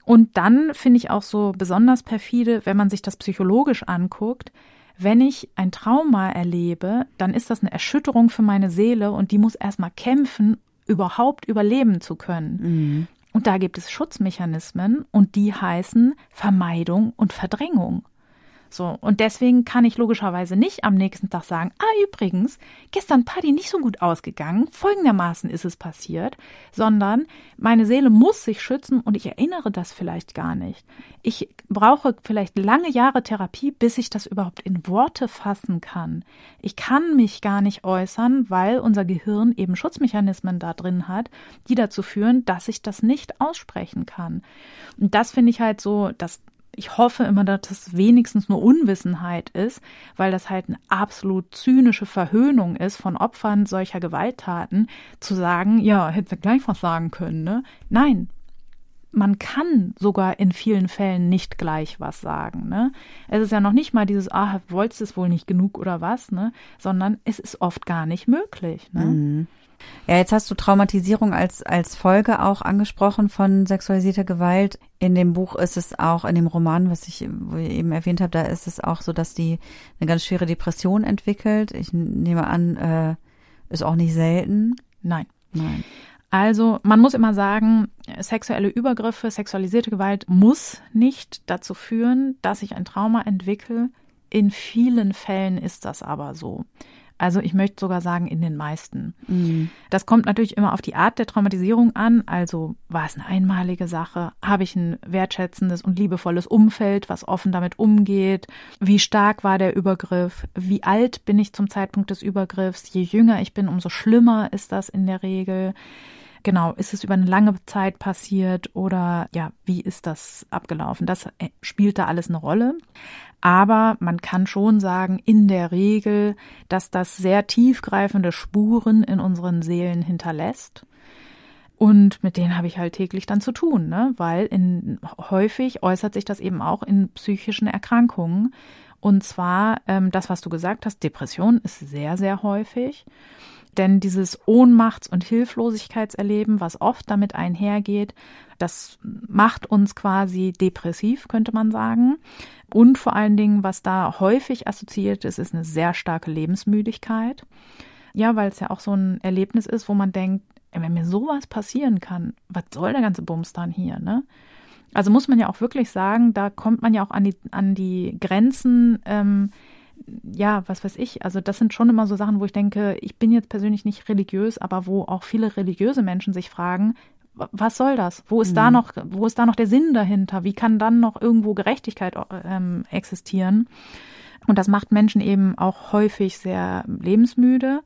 Und dann finde ich auch so besonders perfide, wenn man sich das psychologisch anguckt. Wenn ich ein Trauma erlebe, dann ist das eine Erschütterung für meine Seele und die muss erstmal kämpfen, überhaupt überleben zu können. Mhm. Und da gibt es Schutzmechanismen und die heißen Vermeidung und Verdrängung. So, und deswegen kann ich logischerweise nicht am nächsten Tag sagen, ah, übrigens, gestern Party nicht so gut ausgegangen, folgendermaßen ist es passiert, sondern meine Seele muss sich schützen und ich erinnere das vielleicht gar nicht. Ich brauche vielleicht lange Jahre Therapie, bis ich das überhaupt in Worte fassen kann. Ich kann mich gar nicht äußern, weil unser Gehirn eben Schutzmechanismen da drin hat, die dazu führen, dass ich das nicht aussprechen kann. Und das finde ich halt so, das ich hoffe immer, dass das wenigstens nur Unwissenheit ist, weil das halt eine absolut zynische Verhöhnung ist von Opfern solcher Gewalttaten, zu sagen, ja, hätte gleich was sagen können, ne? Nein. Man kann sogar in vielen Fällen nicht gleich was sagen, ne? Es ist ja noch nicht mal dieses, ah, wolltest es wohl nicht genug oder was, ne? Sondern es ist oft gar nicht möglich, ne? Mhm. Ja, jetzt hast du Traumatisierung als, als Folge auch angesprochen von sexualisierter Gewalt. In dem Buch ist es auch, in dem Roman, was ich eben erwähnt habe, da ist es auch so, dass die eine ganz schwere Depression entwickelt. Ich nehme an, äh, ist auch nicht selten. Nein. Nein. Also man muss immer sagen, sexuelle Übergriffe, sexualisierte Gewalt muss nicht dazu führen, dass ich ein Trauma entwickle. In vielen Fällen ist das aber so. Also ich möchte sogar sagen, in den meisten. Mhm. Das kommt natürlich immer auf die Art der Traumatisierung an. Also war es eine einmalige Sache? Habe ich ein wertschätzendes und liebevolles Umfeld, was offen damit umgeht? Wie stark war der Übergriff? Wie alt bin ich zum Zeitpunkt des Übergriffs? Je jünger ich bin, umso schlimmer ist das in der Regel. Genau, ist es über eine lange Zeit passiert oder ja, wie ist das abgelaufen? Das äh, spielt da alles eine Rolle. Aber man kann schon sagen, in der Regel, dass das sehr tiefgreifende Spuren in unseren Seelen hinterlässt. Und mit denen habe ich halt täglich dann zu tun, ne? weil in, häufig äußert sich das eben auch in psychischen Erkrankungen. Und zwar ähm, das, was du gesagt hast, Depression ist sehr, sehr häufig. Denn dieses Ohnmachts- und Hilflosigkeitserleben, was oft damit einhergeht, das macht uns quasi depressiv, könnte man sagen. Und vor allen Dingen, was da häufig assoziiert ist, ist eine sehr starke Lebensmüdigkeit. Ja, weil es ja auch so ein Erlebnis ist, wo man denkt, wenn mir sowas passieren kann, was soll der ganze Bums dann hier, ne? Also muss man ja auch wirklich sagen, da kommt man ja auch an die, an die Grenzen, ähm, ja, was weiß ich, also das sind schon immer so Sachen, wo ich denke, ich bin jetzt persönlich nicht religiös, aber wo auch viele religiöse Menschen sich fragen, was soll das? Wo ist mhm. da noch, wo ist da noch der Sinn dahinter? Wie kann dann noch irgendwo Gerechtigkeit ähm, existieren? Und das macht Menschen eben auch häufig sehr lebensmüde.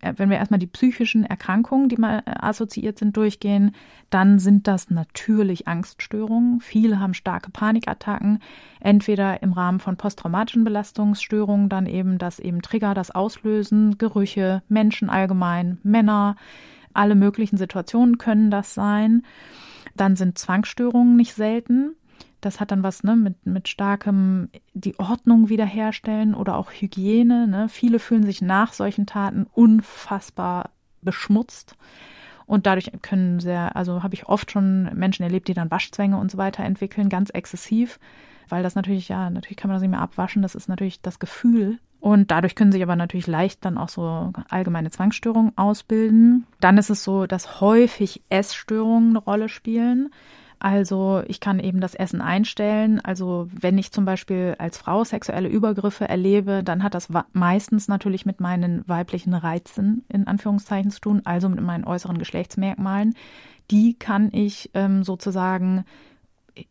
Äh, wenn wir erstmal die psychischen Erkrankungen, die mal äh, assoziiert sind, durchgehen, dann sind das natürlich Angststörungen. Viele haben starke Panikattacken, entweder im Rahmen von posttraumatischen Belastungsstörungen, dann eben das eben Trigger, das Auslösen, Gerüche, Menschen allgemein, Männer, alle möglichen Situationen können das sein. Dann sind Zwangsstörungen nicht selten. Das hat dann was ne, mit, mit starkem die Ordnung wiederherstellen oder auch Hygiene. Ne? Viele fühlen sich nach solchen Taten unfassbar beschmutzt. Und dadurch können sehr, also habe ich oft schon Menschen erlebt, die dann Waschzwänge und so weiter entwickeln, ganz exzessiv, weil das natürlich, ja, natürlich kann man das nicht mehr abwaschen, das ist natürlich das Gefühl. Und dadurch können sich aber natürlich leicht dann auch so allgemeine Zwangsstörungen ausbilden. Dann ist es so, dass häufig Essstörungen eine Rolle spielen. Also ich kann eben das Essen einstellen. Also wenn ich zum Beispiel als Frau sexuelle Übergriffe erlebe, dann hat das meistens natürlich mit meinen weiblichen Reizen in Anführungszeichen zu tun, also mit meinen äußeren Geschlechtsmerkmalen. Die kann ich ähm, sozusagen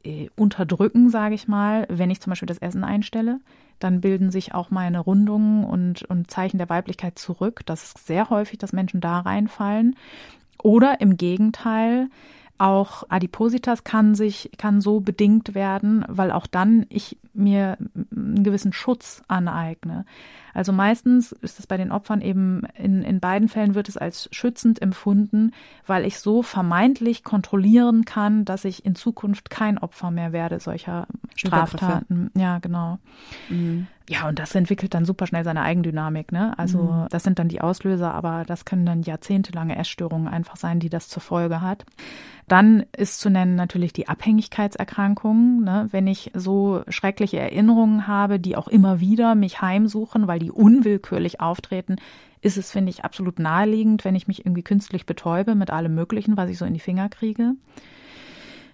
äh, unterdrücken, sage ich mal, wenn ich zum Beispiel das Essen einstelle. Dann bilden sich auch meine Rundungen und, und Zeichen der Weiblichkeit zurück. Das ist sehr häufig, dass Menschen da reinfallen. Oder im Gegenteil, auch Adipositas kann sich, kann so bedingt werden, weil auch dann ich mir einen gewissen Schutz aneigne. Also meistens ist es bei den Opfern eben, in, in beiden Fällen wird es als schützend empfunden, weil ich so vermeintlich kontrollieren kann, dass ich in Zukunft kein Opfer mehr werde solcher Straftaten. Ja, genau. Mhm. Ja, und das entwickelt dann super schnell seine Eigendynamik, ne? Also mhm. das sind dann die Auslöser, aber das können dann jahrzehntelange Essstörungen einfach sein, die das zur Folge hat. Dann ist zu nennen natürlich die Abhängigkeitserkrankungen, ne? Wenn ich so schreckliche Erinnerungen habe, die auch immer wieder mich heimsuchen, weil die unwillkürlich auftreten, ist es, finde ich, absolut naheliegend, wenn ich mich irgendwie künstlich betäube mit allem Möglichen, was ich so in die Finger kriege.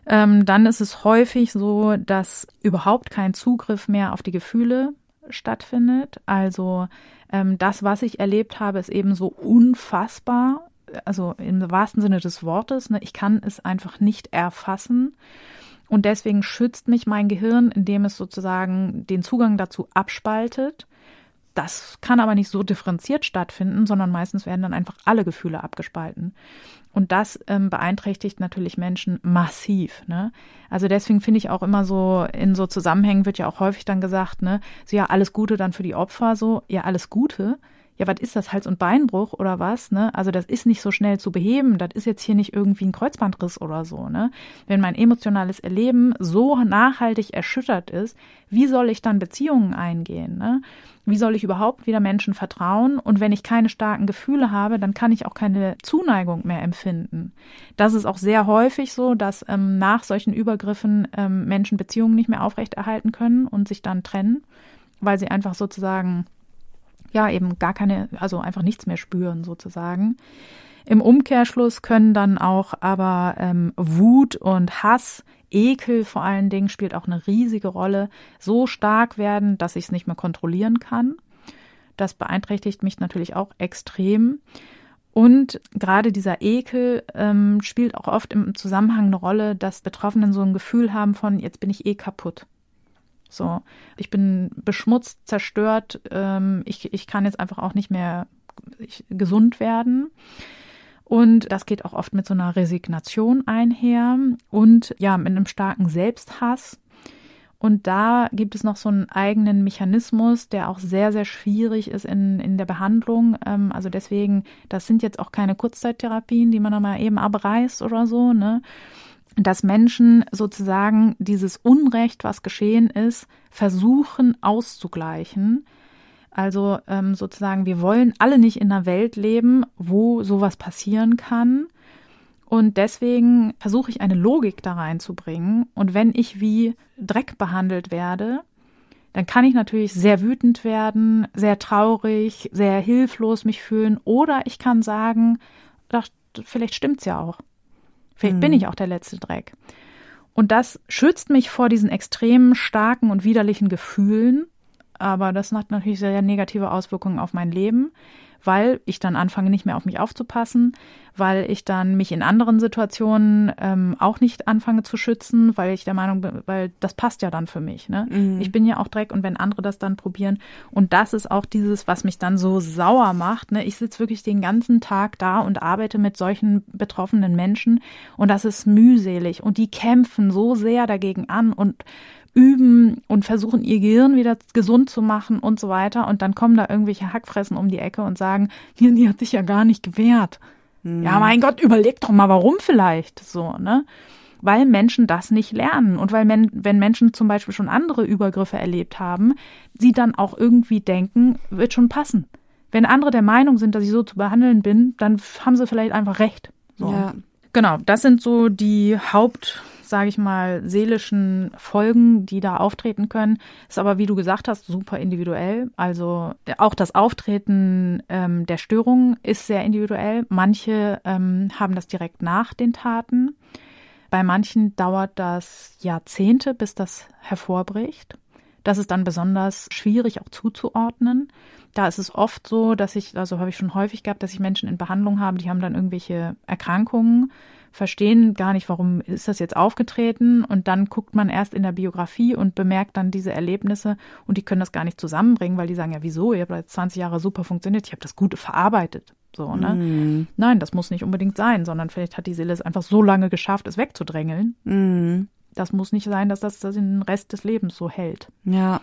Ähm, dann ist es häufig so, dass überhaupt kein Zugriff mehr auf die Gefühle stattfindet. Also ähm, das, was ich erlebt habe, ist eben so unfassbar. Also im wahrsten Sinne des Wortes. Ne? Ich kann es einfach nicht erfassen. Und deswegen schützt mich mein Gehirn, indem es sozusagen den Zugang dazu abspaltet. Das kann aber nicht so differenziert stattfinden, sondern meistens werden dann einfach alle Gefühle abgespalten. Und das ähm, beeinträchtigt natürlich Menschen massiv. Ne? Also deswegen finde ich auch immer so, in so Zusammenhängen wird ja auch häufig dann gesagt, ne, so ja, alles Gute dann für die Opfer, so, ja, alles Gute. Ja, was ist das, Hals- und Beinbruch oder was? Ne? Also das ist nicht so schnell zu beheben. Das ist jetzt hier nicht irgendwie ein Kreuzbandriss oder so. Ne? Wenn mein emotionales Erleben so nachhaltig erschüttert ist, wie soll ich dann Beziehungen eingehen? Ne? Wie soll ich überhaupt wieder Menschen vertrauen? Und wenn ich keine starken Gefühle habe, dann kann ich auch keine Zuneigung mehr empfinden. Das ist auch sehr häufig so, dass ähm, nach solchen Übergriffen ähm, Menschen Beziehungen nicht mehr aufrechterhalten können und sich dann trennen, weil sie einfach sozusagen, ja, eben gar keine, also einfach nichts mehr spüren sozusagen. Im Umkehrschluss können dann auch aber ähm, Wut und Hass Ekel vor allen Dingen spielt auch eine riesige Rolle, so stark werden, dass ich es nicht mehr kontrollieren kann. Das beeinträchtigt mich natürlich auch extrem. Und gerade dieser Ekel ähm, spielt auch oft im Zusammenhang eine Rolle, dass Betroffenen so ein Gefühl haben von, jetzt bin ich eh kaputt. So, ich bin beschmutzt, zerstört, ähm, ich, ich kann jetzt einfach auch nicht mehr gesund werden. Und das geht auch oft mit so einer Resignation einher und ja, mit einem starken Selbsthass. Und da gibt es noch so einen eigenen Mechanismus, der auch sehr, sehr schwierig ist in, in der Behandlung. Ähm, also deswegen, das sind jetzt auch keine Kurzzeittherapien, die man dann mal eben abreißt oder so, ne? Dass Menschen sozusagen dieses Unrecht, was geschehen ist, versuchen auszugleichen also ähm, sozusagen, wir wollen alle nicht in einer Welt leben, wo sowas passieren kann. Und deswegen versuche ich eine Logik da reinzubringen. Und wenn ich wie Dreck behandelt werde, dann kann ich natürlich sehr wütend werden, sehr traurig, sehr hilflos mich fühlen. Oder ich kann sagen, ach, vielleicht stimmt's ja auch. Vielleicht hm. bin ich auch der letzte Dreck. Und das schützt mich vor diesen extremen, starken und widerlichen Gefühlen aber das hat natürlich sehr negative Auswirkungen auf mein Leben, weil ich dann anfange, nicht mehr auf mich aufzupassen, weil ich dann mich in anderen Situationen ähm, auch nicht anfange zu schützen, weil ich der Meinung bin, weil das passt ja dann für mich. Ne? Mhm. Ich bin ja auch Dreck und wenn andere das dann probieren. Und das ist auch dieses, was mich dann so sauer macht. Ne? Ich sitze wirklich den ganzen Tag da und arbeite mit solchen betroffenen Menschen und das ist mühselig und die kämpfen so sehr dagegen an und üben und versuchen, ihr Gehirn wieder gesund zu machen und so weiter. Und dann kommen da irgendwelche Hackfressen um die Ecke und sagen, [laughs] die, die hat sich ja gar nicht gewehrt. Mhm. Ja, mein Gott, überleg doch mal, warum vielleicht so, ne? weil Menschen das nicht lernen und weil men wenn Menschen zum Beispiel schon andere Übergriffe erlebt haben, sie dann auch irgendwie denken, wird schon passen. Wenn andere der Meinung sind, dass ich so zu behandeln bin, dann haben sie vielleicht einfach recht. So. Ja. Genau, das sind so die Haupt sage ich mal, seelischen Folgen, die da auftreten können. Ist aber, wie du gesagt hast, super individuell. Also auch das Auftreten ähm, der Störung ist sehr individuell. Manche ähm, haben das direkt nach den Taten. Bei manchen dauert das Jahrzehnte, bis das hervorbricht. Das ist dann besonders schwierig auch zuzuordnen. Da ist es oft so, dass ich, also habe ich schon häufig gehabt, dass ich Menschen in Behandlung habe, die haben dann irgendwelche Erkrankungen verstehen gar nicht, warum ist das jetzt aufgetreten und dann guckt man erst in der Biografie und bemerkt dann diese Erlebnisse und die können das gar nicht zusammenbringen, weil die sagen, ja, wieso? Ihr habt jetzt 20 Jahre super funktioniert, ich habe das Gute verarbeitet. So, ne? Mm. Nein, das muss nicht unbedingt sein, sondern vielleicht hat die Seele es einfach so lange geschafft, es wegzudrängeln. Mm. Das muss nicht sein, dass das, das den Rest des Lebens so hält. Ja.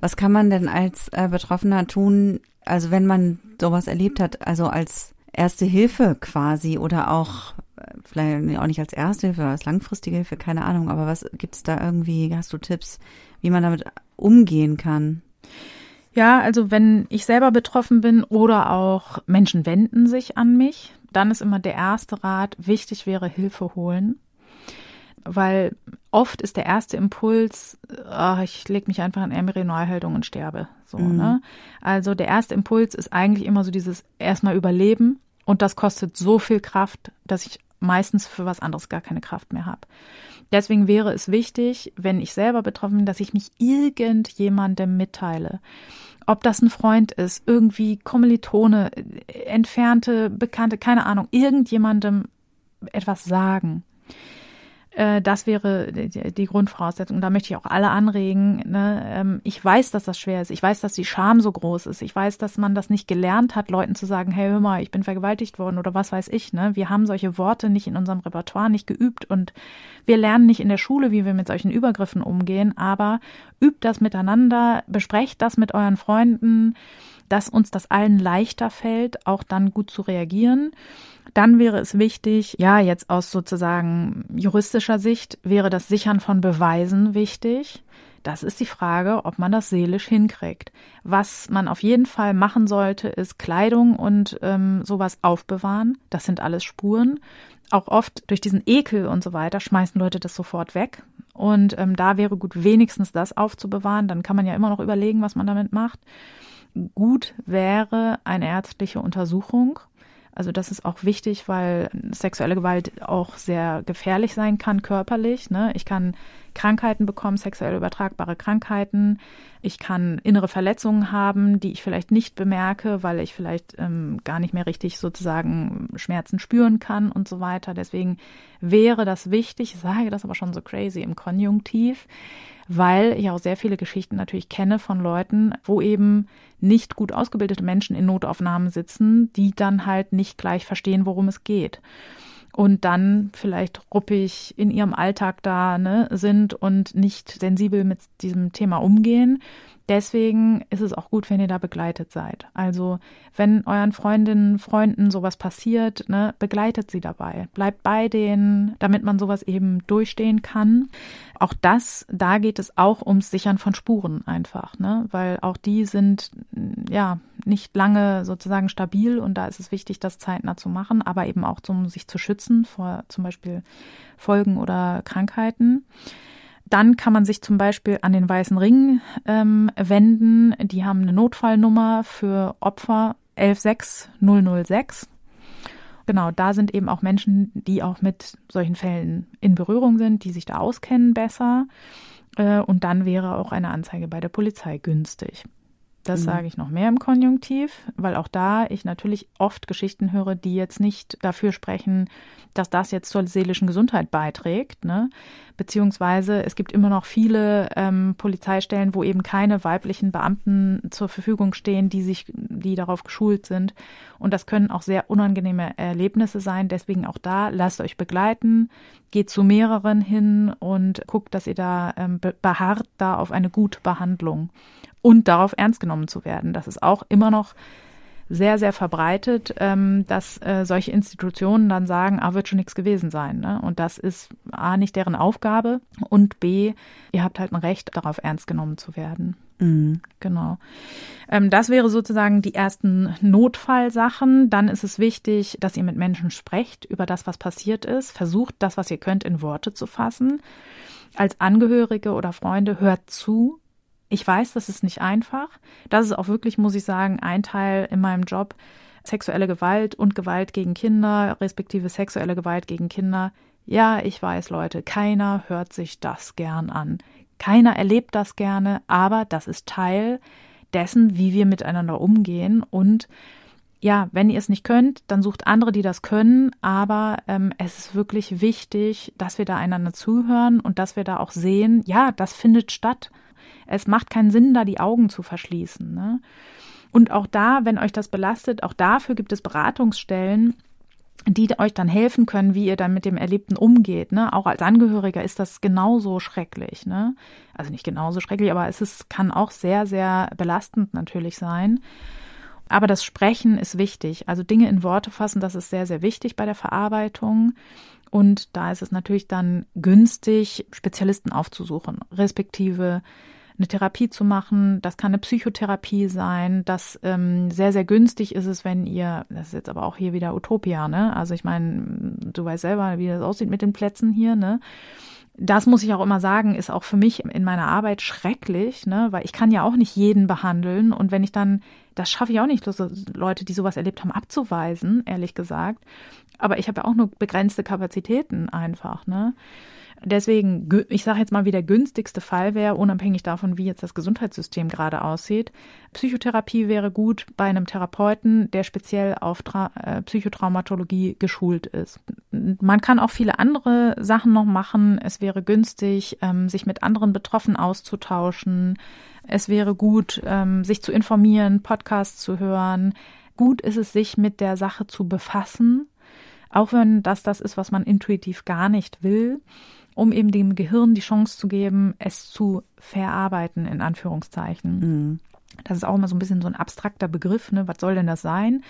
Was kann man denn als äh, Betroffener tun, also wenn man sowas erlebt hat, also als Erste Hilfe quasi oder auch vielleicht auch nicht als Erste Hilfe, als langfristige Hilfe, keine Ahnung, aber was gibt's da irgendwie, hast du Tipps, wie man damit umgehen kann? Ja, also wenn ich selber betroffen bin oder auch Menschen wenden sich an mich, dann ist immer der erste Rat, wichtig wäre Hilfe holen. Weil oft ist der erste Impuls, oh, ich lege mich einfach in Embryonalhaltung und sterbe. So, mhm. ne? Also der erste Impuls ist eigentlich immer so dieses erstmal Überleben und das kostet so viel Kraft, dass ich meistens für was anderes gar keine Kraft mehr habe. Deswegen wäre es wichtig, wenn ich selber betroffen bin, dass ich mich irgendjemandem mitteile. Ob das ein Freund ist, irgendwie Kommilitone, entfernte, Bekannte, keine Ahnung, irgendjemandem etwas sagen. Äh, das wäre die Grundvoraussetzung. Da möchte ich auch alle anregen. Ne? Ähm, ich weiß, dass das schwer ist. Ich weiß, dass die Scham so groß ist. Ich weiß, dass man das nicht gelernt hat, Leuten zu sagen, hey, hör mal, ich bin vergewaltigt worden oder was weiß ich. Ne? Wir haben solche Worte nicht in unserem Repertoire, nicht geübt und wir lernen nicht in der Schule, wie wir mit solchen Übergriffen umgehen. Aber übt das miteinander, besprecht das mit euren Freunden, dass uns das allen leichter fällt, auch dann gut zu reagieren. Dann wäre es wichtig, ja, jetzt aus sozusagen juristischer Sicht wäre das Sichern von Beweisen wichtig. Das ist die Frage, ob man das seelisch hinkriegt. Was man auf jeden Fall machen sollte, ist Kleidung und ähm, sowas aufbewahren. Das sind alles Spuren. Auch oft durch diesen Ekel und so weiter schmeißen Leute das sofort weg. Und ähm, da wäre gut, wenigstens das aufzubewahren. Dann kann man ja immer noch überlegen, was man damit macht. Gut wäre eine ärztliche Untersuchung also das ist auch wichtig, weil sexuelle Gewalt auch sehr gefährlich sein kann körperlich. Ne? Ich kann Krankheiten bekommen, sexuell übertragbare Krankheiten. Ich kann innere Verletzungen haben, die ich vielleicht nicht bemerke, weil ich vielleicht ähm, gar nicht mehr richtig sozusagen Schmerzen spüren kann und so weiter. Deswegen wäre das wichtig, ich sage das aber schon so crazy im Konjunktiv, weil ich auch sehr viele Geschichten natürlich kenne von Leuten, wo eben nicht gut ausgebildete Menschen in Notaufnahmen sitzen, die dann halt nicht gleich verstehen, worum es geht und dann vielleicht ruppig in ihrem Alltag da ne, sind und nicht sensibel mit diesem Thema umgehen. Deswegen ist es auch gut, wenn ihr da begleitet seid. Also wenn euren Freundinnen, Freunden sowas passiert, ne, begleitet sie dabei. Bleibt bei denen, damit man sowas eben durchstehen kann. Auch das, da geht es auch ums Sichern von Spuren einfach, ne, weil auch die sind ja nicht lange sozusagen stabil und da ist es wichtig, das zeitnah zu machen, aber eben auch um sich zu schützen vor zum Beispiel Folgen oder Krankheiten. Dann kann man sich zum Beispiel an den Weißen Ring ähm, wenden. Die haben eine Notfallnummer für Opfer 116006. Genau, da sind eben auch Menschen, die auch mit solchen Fällen in Berührung sind, die sich da auskennen besser. Äh, und dann wäre auch eine Anzeige bei der Polizei günstig. Das mhm. sage ich noch mehr im Konjunktiv, weil auch da ich natürlich oft Geschichten höre, die jetzt nicht dafür sprechen, dass das jetzt zur seelischen Gesundheit beiträgt. Ne? Beziehungsweise es gibt immer noch viele ähm, Polizeistellen, wo eben keine weiblichen Beamten zur Verfügung stehen, die sich, die darauf geschult sind. Und das können auch sehr unangenehme Erlebnisse sein. Deswegen auch da, lasst euch begleiten, geht zu mehreren hin und guckt, dass ihr da ähm, beharrt da auf eine gute Behandlung und darauf ernst genommen zu werden. Das ist auch immer noch sehr, sehr verbreitet, ähm, dass äh, solche Institutionen dann sagen, ah, wird schon nichts gewesen sein. Ne? Und das ist A, nicht deren Aufgabe und B, ihr habt halt ein Recht, darauf ernst genommen zu werden. Mhm. Genau. Ähm, das wäre sozusagen die ersten Notfallsachen. Dann ist es wichtig, dass ihr mit Menschen sprecht über das, was passiert ist. Versucht, das, was ihr könnt, in Worte zu fassen. Als Angehörige oder Freunde hört zu. Ich weiß, das ist nicht einfach. Das ist auch wirklich, muss ich sagen, ein Teil in meinem Job. Sexuelle Gewalt und Gewalt gegen Kinder, respektive sexuelle Gewalt gegen Kinder. Ja, ich weiß, Leute, keiner hört sich das gern an. Keiner erlebt das gerne, aber das ist Teil dessen, wie wir miteinander umgehen. Und ja, wenn ihr es nicht könnt, dann sucht andere, die das können. Aber ähm, es ist wirklich wichtig, dass wir da einander zuhören und dass wir da auch sehen, ja, das findet statt. Es macht keinen Sinn, da die Augen zu verschließen. Ne? Und auch da, wenn euch das belastet, auch dafür gibt es Beratungsstellen, die euch dann helfen können, wie ihr dann mit dem Erlebten umgeht. Ne? Auch als Angehöriger ist das genauso schrecklich. Ne? Also nicht genauso schrecklich, aber es ist, kann auch sehr, sehr belastend natürlich sein. Aber das Sprechen ist wichtig. Also Dinge in Worte fassen, das ist sehr, sehr wichtig bei der Verarbeitung. Und da ist es natürlich dann günstig, Spezialisten aufzusuchen, respektive eine Therapie zu machen. Das kann eine Psychotherapie sein. Das ähm, sehr, sehr günstig ist es, wenn ihr, das ist jetzt aber auch hier wieder Utopia, ne? Also ich meine, du weißt selber, wie das aussieht mit den Plätzen hier, ne? Das muss ich auch immer sagen, ist auch für mich in meiner Arbeit schrecklich, ne? weil ich kann ja auch nicht jeden behandeln und wenn ich dann, das schaffe ich auch nicht, Leute, die sowas erlebt haben, abzuweisen, ehrlich gesagt. Aber ich habe ja auch nur begrenzte Kapazitäten einfach, ne? Deswegen, ich sage jetzt mal, wie der günstigste Fall wäre, unabhängig davon, wie jetzt das Gesundheitssystem gerade aussieht. Psychotherapie wäre gut bei einem Therapeuten, der speziell auf Tra äh, Psychotraumatologie geschult ist. Man kann auch viele andere Sachen noch machen. Es wäre günstig, ähm, sich mit anderen Betroffenen auszutauschen. Es wäre gut, ähm, sich zu informieren, Podcasts zu hören. Gut ist es, sich mit der Sache zu befassen, auch wenn das das ist, was man intuitiv gar nicht will um eben dem Gehirn die Chance zu geben, es zu verarbeiten, in Anführungszeichen. Mhm. Das ist auch immer so ein bisschen so ein abstrakter Begriff, ne? Was soll denn das sein?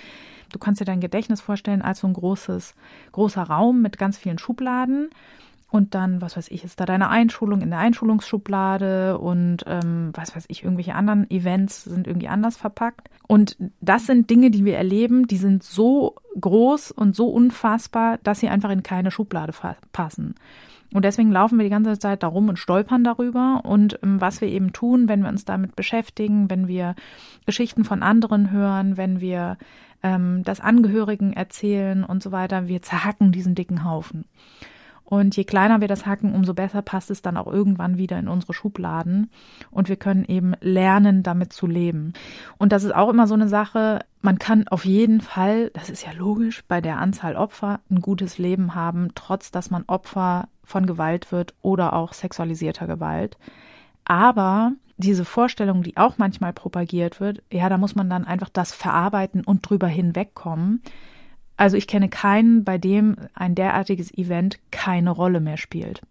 Du kannst dir dein Gedächtnis vorstellen als so ein großes, großer Raum mit ganz vielen Schubladen. Und dann, was weiß ich, ist da deine Einschulung in der Einschulungsschublade und ähm, was weiß ich, irgendwelche anderen Events sind irgendwie anders verpackt. Und das sind Dinge, die wir erleben, die sind so groß und so unfassbar, dass sie einfach in keine Schublade passen. Und deswegen laufen wir die ganze Zeit da rum und stolpern darüber. Und ähm, was wir eben tun, wenn wir uns damit beschäftigen, wenn wir Geschichten von anderen hören, wenn wir ähm, das Angehörigen erzählen und so weiter, wir zerhacken diesen dicken Haufen. Und je kleiner wir das hacken, umso besser passt es dann auch irgendwann wieder in unsere Schubladen. Und wir können eben lernen, damit zu leben. Und das ist auch immer so eine Sache. Man kann auf jeden Fall, das ist ja logisch, bei der Anzahl Opfer ein gutes Leben haben, trotz dass man Opfer von Gewalt wird oder auch sexualisierter Gewalt. Aber diese Vorstellung, die auch manchmal propagiert wird, ja, da muss man dann einfach das verarbeiten und drüber hinwegkommen. Also ich kenne keinen, bei dem ein derartiges Event keine Rolle mehr spielt.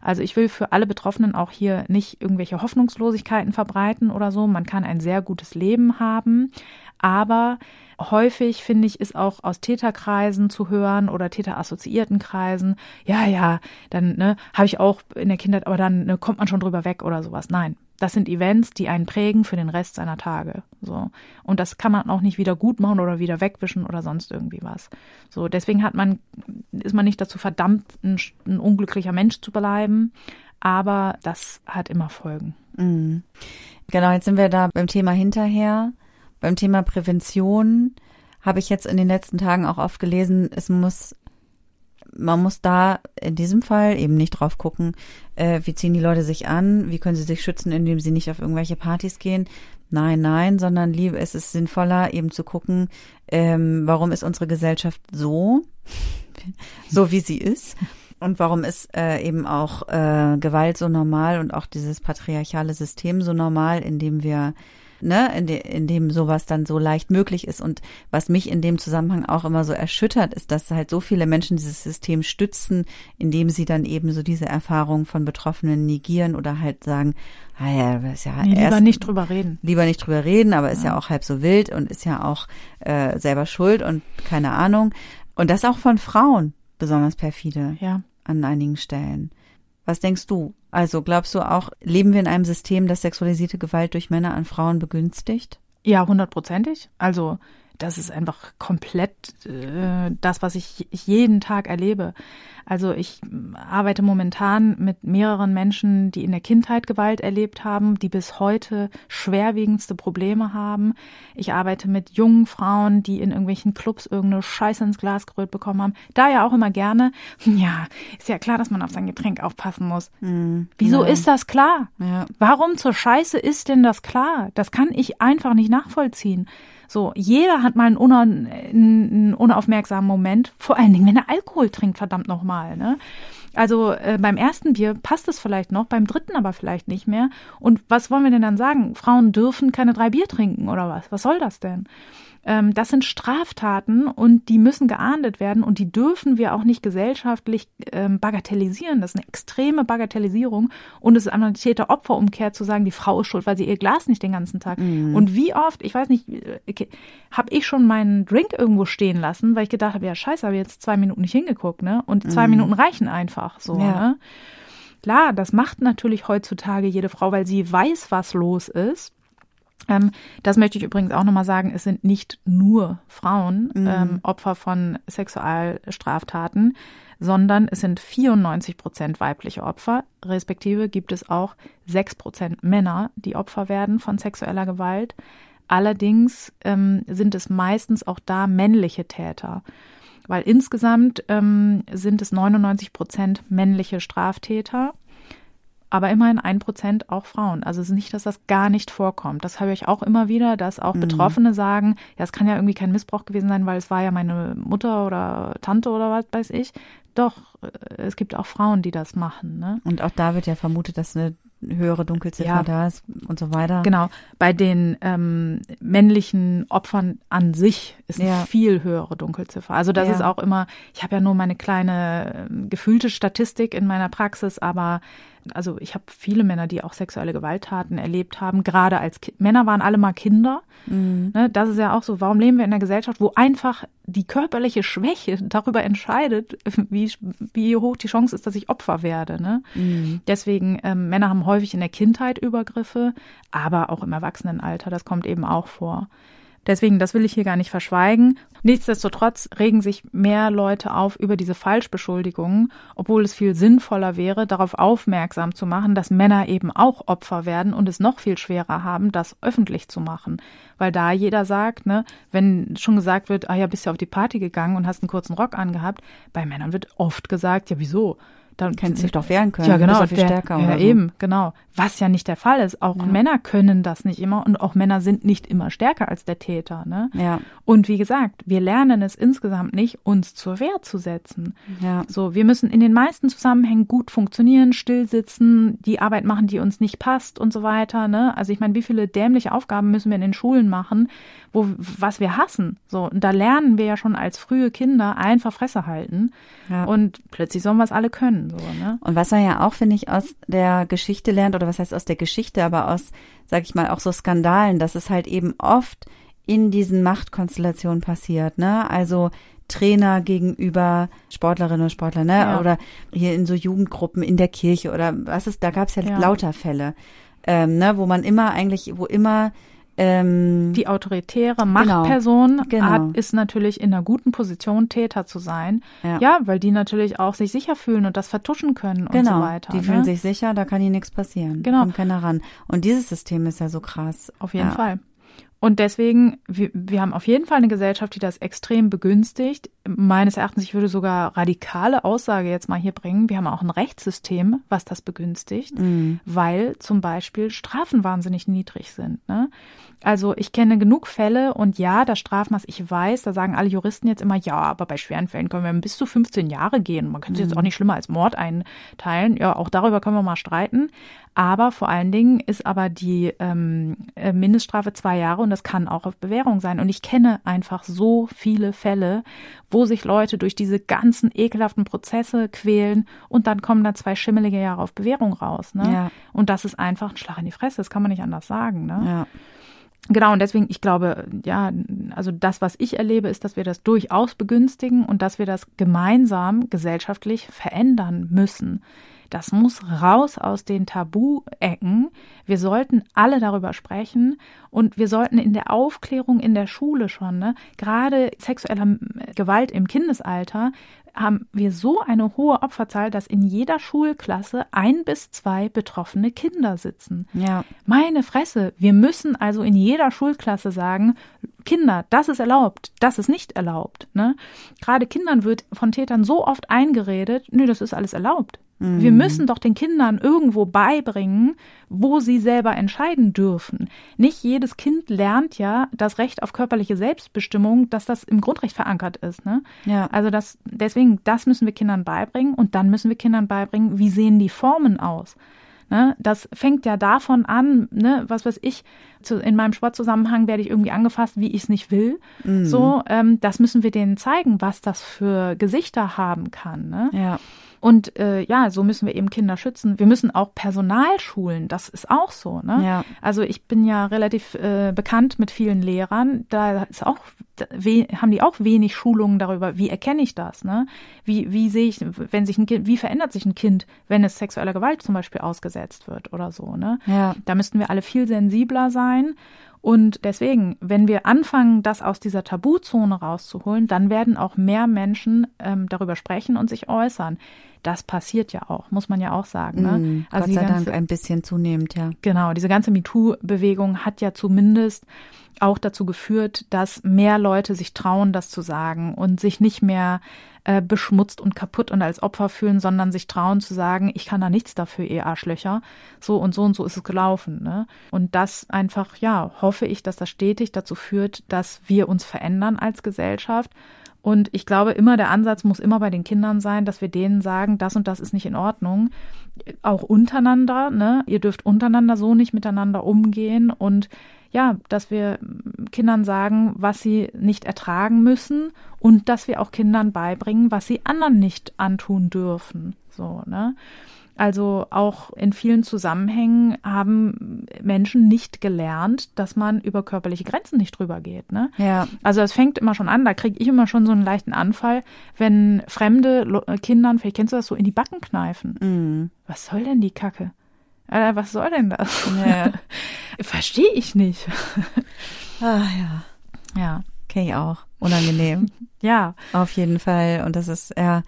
Also ich will für alle Betroffenen auch hier nicht irgendwelche Hoffnungslosigkeiten verbreiten oder so. Man kann ein sehr gutes Leben haben, aber häufig finde ich, ist auch aus Täterkreisen zu hören oder täterassoziierten Kreisen, ja, ja, dann ne, habe ich auch in der Kindheit, aber dann ne, kommt man schon drüber weg oder sowas. Nein, das sind Events, die einen prägen für den Rest seiner Tage. So. Und das kann man auch nicht wieder gut machen oder wieder wegwischen oder sonst irgendwie was. So, deswegen hat man, ist man nicht dazu verdammt, ein, ein unglücklicher Mensch zu bleiben. Aber das hat immer Folgen. Mhm. Genau, jetzt sind wir da beim Thema hinterher. Beim Thema Prävention habe ich jetzt in den letzten Tagen auch oft gelesen, es muss man muss da in diesem Fall eben nicht drauf gucken, äh, wie ziehen die Leute sich an, wie können sie sich schützen, indem sie nicht auf irgendwelche Partys gehen. Nein, nein, sondern liebe, es ist sinnvoller, eben zu gucken, ähm, warum ist unsere Gesellschaft so, [laughs] so wie sie ist. Und warum ist äh, eben auch äh, Gewalt so normal und auch dieses patriarchale System so normal, in dem wir ne, in, de, in dem sowas dann so leicht möglich ist. Und was mich in dem Zusammenhang auch immer so erschüttert, ist, dass halt so viele Menschen dieses System stützen, indem sie dann eben so diese Erfahrung von Betroffenen negieren oder halt sagen, ah ja, ist ja nee, erst, lieber nicht drüber reden. Lieber nicht drüber reden, aber ist ja, ja auch halb so wild und ist ja auch äh, selber schuld und keine Ahnung. Und das auch von Frauen besonders perfide. Ja. An einigen Stellen. Was denkst du? Also glaubst du auch, leben wir in einem System, das sexualisierte Gewalt durch Männer an Frauen begünstigt? Ja, hundertprozentig. Also das ist einfach komplett äh, das, was ich jeden Tag erlebe. Also ich arbeite momentan mit mehreren Menschen, die in der Kindheit Gewalt erlebt haben, die bis heute schwerwiegendste Probleme haben. Ich arbeite mit jungen Frauen, die in irgendwelchen Clubs irgendeine Scheiße ins Glas gerührt bekommen haben. Da ja auch immer gerne. [laughs] Ja, ist ja klar, dass man auf sein Getränk aufpassen muss. Mhm. Wieso ja. ist das klar? Ja. Warum zur Scheiße ist denn das klar? Das kann ich einfach nicht nachvollziehen. So, jeder hat mal einen, una einen unaufmerksamen Moment, vor allen Dingen, wenn er Alkohol trinkt, verdammt nochmal. Ne? Also äh, beim ersten Bier passt es vielleicht noch, beim dritten aber vielleicht nicht mehr. Und was wollen wir denn dann sagen? Frauen dürfen keine drei Bier trinken oder was? Was soll das denn? Ähm, das sind Straftaten und die müssen geahndet werden und die dürfen wir auch nicht gesellschaftlich ähm, bagatellisieren. Das ist eine extreme Bagatellisierung und es ist einmal eine Täter-Opfer-Umkehr zu sagen, die Frau ist schuld, weil sie ihr Glas nicht den ganzen Tag. Mhm. Und wie oft, ich weiß nicht, okay, habe ich schon meinen Drink irgendwo stehen lassen, weil ich gedacht habe, ja scheiße, habe jetzt zwei Minuten nicht hingeguckt, ne? Und zwei mhm. Minuten reichen einfach so, ja. ne? Klar, das macht natürlich heutzutage jede Frau, weil sie weiß, was los ist. Ähm, das möchte ich übrigens auch nochmal sagen, es sind nicht nur Frauen mhm. ähm, Opfer von Sexualstraftaten, sondern es sind 94 Prozent weibliche Opfer, respektive gibt es auch 6 Prozent Männer, die Opfer werden von sexueller Gewalt. Allerdings ähm, sind es meistens auch da männliche Täter, weil insgesamt ähm, sind es 99 Prozent männliche Straftäter aber immerhin ein Prozent auch Frauen. Also es ist nicht, dass das gar nicht vorkommt. Das habe ich auch immer wieder, dass auch mhm. Betroffene sagen, ja, es kann ja irgendwie kein Missbrauch gewesen sein, weil es war ja meine Mutter oder Tante oder was weiß ich. Doch, äh, es gibt auch Frauen, die das machen. Ne? Und auch da wird ja vermutet, dass eine höhere Dunkelziffer ja. da ist und so weiter. Genau. Bei den ähm, männlichen Opfern an sich ist ja. eine viel höhere Dunkelziffer. Also das ja. ist auch immer, ich habe ja nur meine kleine äh, gefühlte Statistik in meiner Praxis, aber also ich habe viele Männer, die auch sexuelle Gewalttaten erlebt haben, gerade als Ki Männer waren alle mal Kinder. Mhm. Ne, das ist ja auch so, warum leben wir in einer Gesellschaft, wo einfach die körperliche Schwäche [laughs] darüber entscheidet, wie, wie hoch die Chance ist, dass ich Opfer werde. Ne? Mhm. Deswegen, ähm, Männer haben häufig in der Kindheit Übergriffe, aber auch im Erwachsenenalter, das kommt eben auch vor. Deswegen, das will ich hier gar nicht verschweigen. Nichtsdestotrotz regen sich mehr Leute auf über diese Falschbeschuldigungen, obwohl es viel sinnvoller wäre, darauf aufmerksam zu machen, dass Männer eben auch Opfer werden und es noch viel schwerer haben, das öffentlich zu machen. Weil da jeder sagt, ne, wenn schon gesagt wird, ah ja, bist ja auf die Party gegangen und hast einen kurzen Rock angehabt, bei Männern wird oft gesagt, ja, wieso? Dann können sich doch wehren können. Ja, genau. Viel der, stärker ja, so. eben, genau. Was ja nicht der Fall ist. Auch ja. Männer können das nicht immer und auch Männer sind nicht immer stärker als der Täter. Ne? Ja. Und wie gesagt, wir lernen es insgesamt nicht, uns zur Wehr zu setzen. Ja. So, wir müssen in den meisten Zusammenhängen gut funktionieren, still sitzen, die Arbeit machen, die uns nicht passt und so weiter. Ne? Also ich meine, wie viele dämliche Aufgaben müssen wir in den Schulen machen, wo was wir hassen. So, und da lernen wir ja schon als frühe Kinder einfach Fresse halten. Ja. Und plötzlich sollen wir es alle können. So, ne? Und was man ja auch, finde ich, aus der Geschichte lernt, oder was heißt aus der Geschichte, aber aus, sag ich mal, auch so Skandalen, dass es halt eben oft in diesen Machtkonstellationen passiert, ne? Also Trainer gegenüber Sportlerinnen und Sportlern, ne? Ja. Oder hier in so Jugendgruppen in der Kirche oder was ist, da gab es ja, ja, lauter Fälle, ähm, ne? Wo man immer eigentlich, wo immer ähm, die autoritäre genau. Machtperson genau, genau. Hat, ist natürlich in einer guten Position, Täter zu sein. Ja. ja. weil die natürlich auch sich sicher fühlen und das vertuschen können genau, und so weiter. Die ne? fühlen sich sicher, da kann ihnen nichts passieren. Genau. Kommt keiner ran. Und dieses System ist ja so krass. Auf jeden ja. Fall. Und deswegen, wir, wir haben auf jeden Fall eine Gesellschaft, die das extrem begünstigt. Meines Erachtens, ich würde sogar radikale Aussage jetzt mal hier bringen. Wir haben auch ein Rechtssystem, was das begünstigt, mhm. weil zum Beispiel Strafen wahnsinnig niedrig sind. Ne? Also ich kenne genug Fälle und ja, das Strafmaß, ich weiß, da sagen alle Juristen jetzt immer, ja, aber bei schweren Fällen können wir bis zu 15 Jahre gehen. Man könnte es mhm. jetzt auch nicht schlimmer als Mord einteilen. Ja, auch darüber können wir mal streiten. Aber vor allen Dingen ist aber die ähm, äh, Mindeststrafe zwei Jahre und das kann auch auf Bewährung sein. Und ich kenne einfach so viele Fälle, wo sich Leute durch diese ganzen ekelhaften Prozesse quälen und dann kommen da zwei schimmelige Jahre auf Bewährung raus. Ne? Ja. Und das ist einfach ein Schlag in die Fresse, das kann man nicht anders sagen. Ne? Ja. Genau, und deswegen, ich glaube, ja, also das, was ich erlebe, ist, dass wir das durchaus begünstigen und dass wir das gemeinsam gesellschaftlich verändern müssen. Das muss raus aus den Tabu-Ecken. Wir sollten alle darüber sprechen und wir sollten in der Aufklärung in der Schule schon, ne, gerade sexueller Gewalt im Kindesalter, haben wir so eine hohe Opferzahl, dass in jeder Schulklasse ein bis zwei betroffene Kinder sitzen. Ja. Meine Fresse, wir müssen also in jeder Schulklasse sagen, Kinder, das ist erlaubt, das ist nicht erlaubt. Ne? Gerade Kindern wird von Tätern so oft eingeredet, nö, das ist alles erlaubt. Mhm. Wir müssen doch den Kindern irgendwo beibringen, wo sie selber entscheiden dürfen. Nicht jedes Kind lernt ja das Recht auf körperliche Selbstbestimmung, dass das im Grundrecht verankert ist. Ne? Ja. Also das, deswegen, das müssen wir Kindern beibringen und dann müssen wir Kindern beibringen, wie sehen die Formen aus. Ne? Das fängt ja davon an, ne, was weiß ich, zu, in meinem Sportzusammenhang werde ich irgendwie angefasst, wie ich es nicht will. Mhm. So, ähm, das müssen wir denen zeigen, was das für Gesichter haben kann. Ne? Ja. Und äh, ja, so müssen wir eben Kinder schützen. Wir müssen auch Personal schulen, das ist auch so. Ne? Ja. Also ich bin ja relativ äh, bekannt mit vielen Lehrern. Da ist auch haben die auch wenig Schulungen darüber, wie erkenne ich das, ne? Wie, wie sehe ich, wenn sich ein Kind, wie verändert sich ein Kind, wenn es sexueller Gewalt zum Beispiel ausgesetzt wird oder so, ne? Ja. Da müssten wir alle viel sensibler sein und deswegen, wenn wir anfangen, das aus dieser Tabuzone rauszuholen, dann werden auch mehr Menschen ähm, darüber sprechen und sich äußern. Das passiert ja auch, muss man ja auch sagen. Ne? Mm, also Gott sei ganze, Dank ein bisschen zunehmend, ja. Genau, diese ganze MeToo-Bewegung hat ja zumindest auch dazu geführt, dass mehr Leute sich trauen, das zu sagen und sich nicht mehr äh, beschmutzt und kaputt und als Opfer fühlen, sondern sich trauen zu sagen, ich kann da nichts dafür, ihr Arschlöcher. So und so und so ist es gelaufen. Ne? Und das einfach, ja, hoffe ich, dass das stetig dazu führt, dass wir uns verändern als Gesellschaft. Und ich glaube, immer der Ansatz muss immer bei den Kindern sein, dass wir denen sagen, das und das ist nicht in Ordnung. Auch untereinander, ne? Ihr dürft untereinander so nicht miteinander umgehen und ja, dass wir Kindern sagen, was sie nicht ertragen müssen und dass wir auch Kindern beibringen, was sie anderen nicht antun dürfen. So, ne? Also auch in vielen Zusammenhängen haben Menschen nicht gelernt, dass man über körperliche Grenzen nicht drüber geht. Ne? Ja. Also es fängt immer schon an, da kriege ich immer schon so einen leichten Anfall, wenn fremde Kindern, vielleicht kennst du das so, in die Backen kneifen. Mm. Was soll denn die Kacke? Alter, was soll denn das? Ja. [laughs] Verstehe ich nicht. Ah ja. Ja. Kenne ich auch. Unangenehm. [laughs] ja. Auf jeden Fall. Und das ist, ja,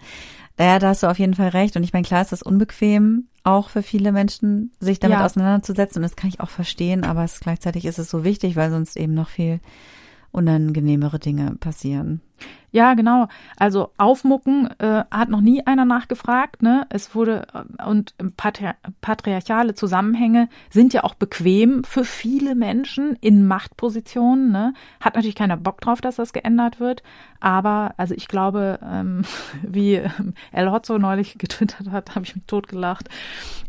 ja, da hast du auf jeden Fall recht. Und ich meine, klar ist das unbequem, auch für viele Menschen, sich damit ja. auseinanderzusetzen. Und das kann ich auch verstehen, aber es, gleichzeitig ist es so wichtig, weil sonst eben noch viel unangenehmere Dinge passieren. Ja, genau. Also aufmucken äh, hat noch nie einer nachgefragt. Ne? Es wurde äh, und patri patriarchale Zusammenhänge sind ja auch bequem für viele Menschen in Machtpositionen. Ne? Hat natürlich keiner Bock drauf, dass das geändert wird. Aber also ich glaube, ähm, [laughs] wie ähm, El Hotzo neulich [laughs] getwittert hat, habe ich mich totgelacht.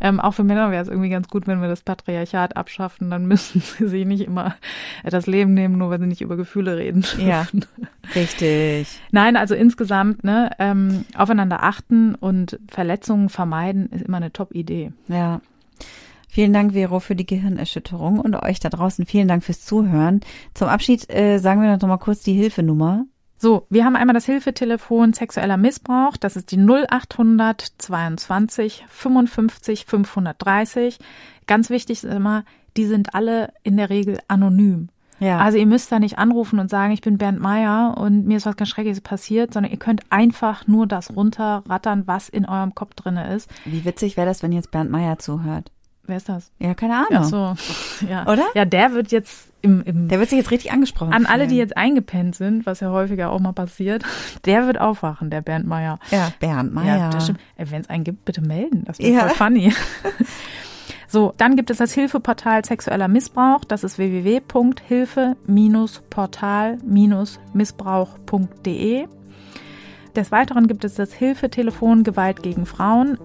Ähm, auch für Männer wäre es irgendwie ganz gut, wenn wir das Patriarchat abschaffen. Dann [laughs] müssen sie sich nicht immer das Leben nehmen, nur weil sie nicht über Gefühle reden. Ja, richtig. Nein, also insgesamt, ne, ähm, aufeinander achten und Verletzungen vermeiden ist immer eine Top-Idee. Ja. Vielen Dank, Vero, für die Gehirnerschütterung und euch da draußen vielen Dank fürs Zuhören. Zum Abschied äh, sagen wir noch mal kurz die Hilfenummer. So, wir haben einmal das Hilfetelefon sexueller Missbrauch. Das ist die 0800 22 55 530. Ganz wichtig ist immer, die sind alle in der Regel anonym. Ja. Also ihr müsst da nicht anrufen und sagen, ich bin Bernd Meier und mir ist was ganz Schreckliches passiert, sondern ihr könnt einfach nur das runterrattern, was in eurem Kopf drinne ist. Wie witzig wäre das, wenn jetzt Bernd Meier zuhört? Wer ist das? Ja, keine Ahnung. Ach so, [laughs] ja. Oder? Ja, der wird jetzt im, im Der wird sich jetzt richtig angesprochen. an alle, die jetzt eingepennt sind, was ja häufiger auch mal passiert, [laughs] der wird aufwachen, der Bernd Meier. Ja, Bernd Meier. Ja, das stimmt. Wenn es einen gibt, bitte melden. Das wäre Ja. voll funny. [laughs] So, dann gibt es das Hilfeportal sexueller Missbrauch. Das ist www.hilfe-portal-missbrauch.de. Des Weiteren gibt es das Hilfetelefon Gewalt gegen Frauen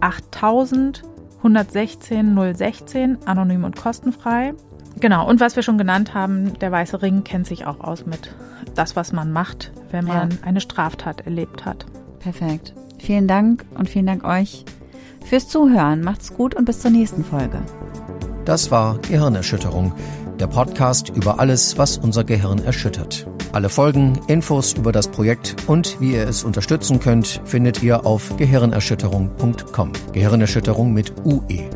08000 116 016, anonym und kostenfrei. Genau, und was wir schon genannt haben, der Weiße Ring kennt sich auch aus mit das, was man macht, wenn man Ja. eine Straftat erlebt hat. Perfekt. Vielen Dank und vielen Dank euch fürs Zuhören. Macht's gut und bis zur nächsten Folge. Das war Gehirnerschütterung, der Podcast über alles, was unser Gehirn erschüttert. Alle Folgen, Infos über das Projekt und wie ihr es unterstützen könnt, findet ihr auf gehirnerschütterung.com. Gehirnerschütterung mit UE.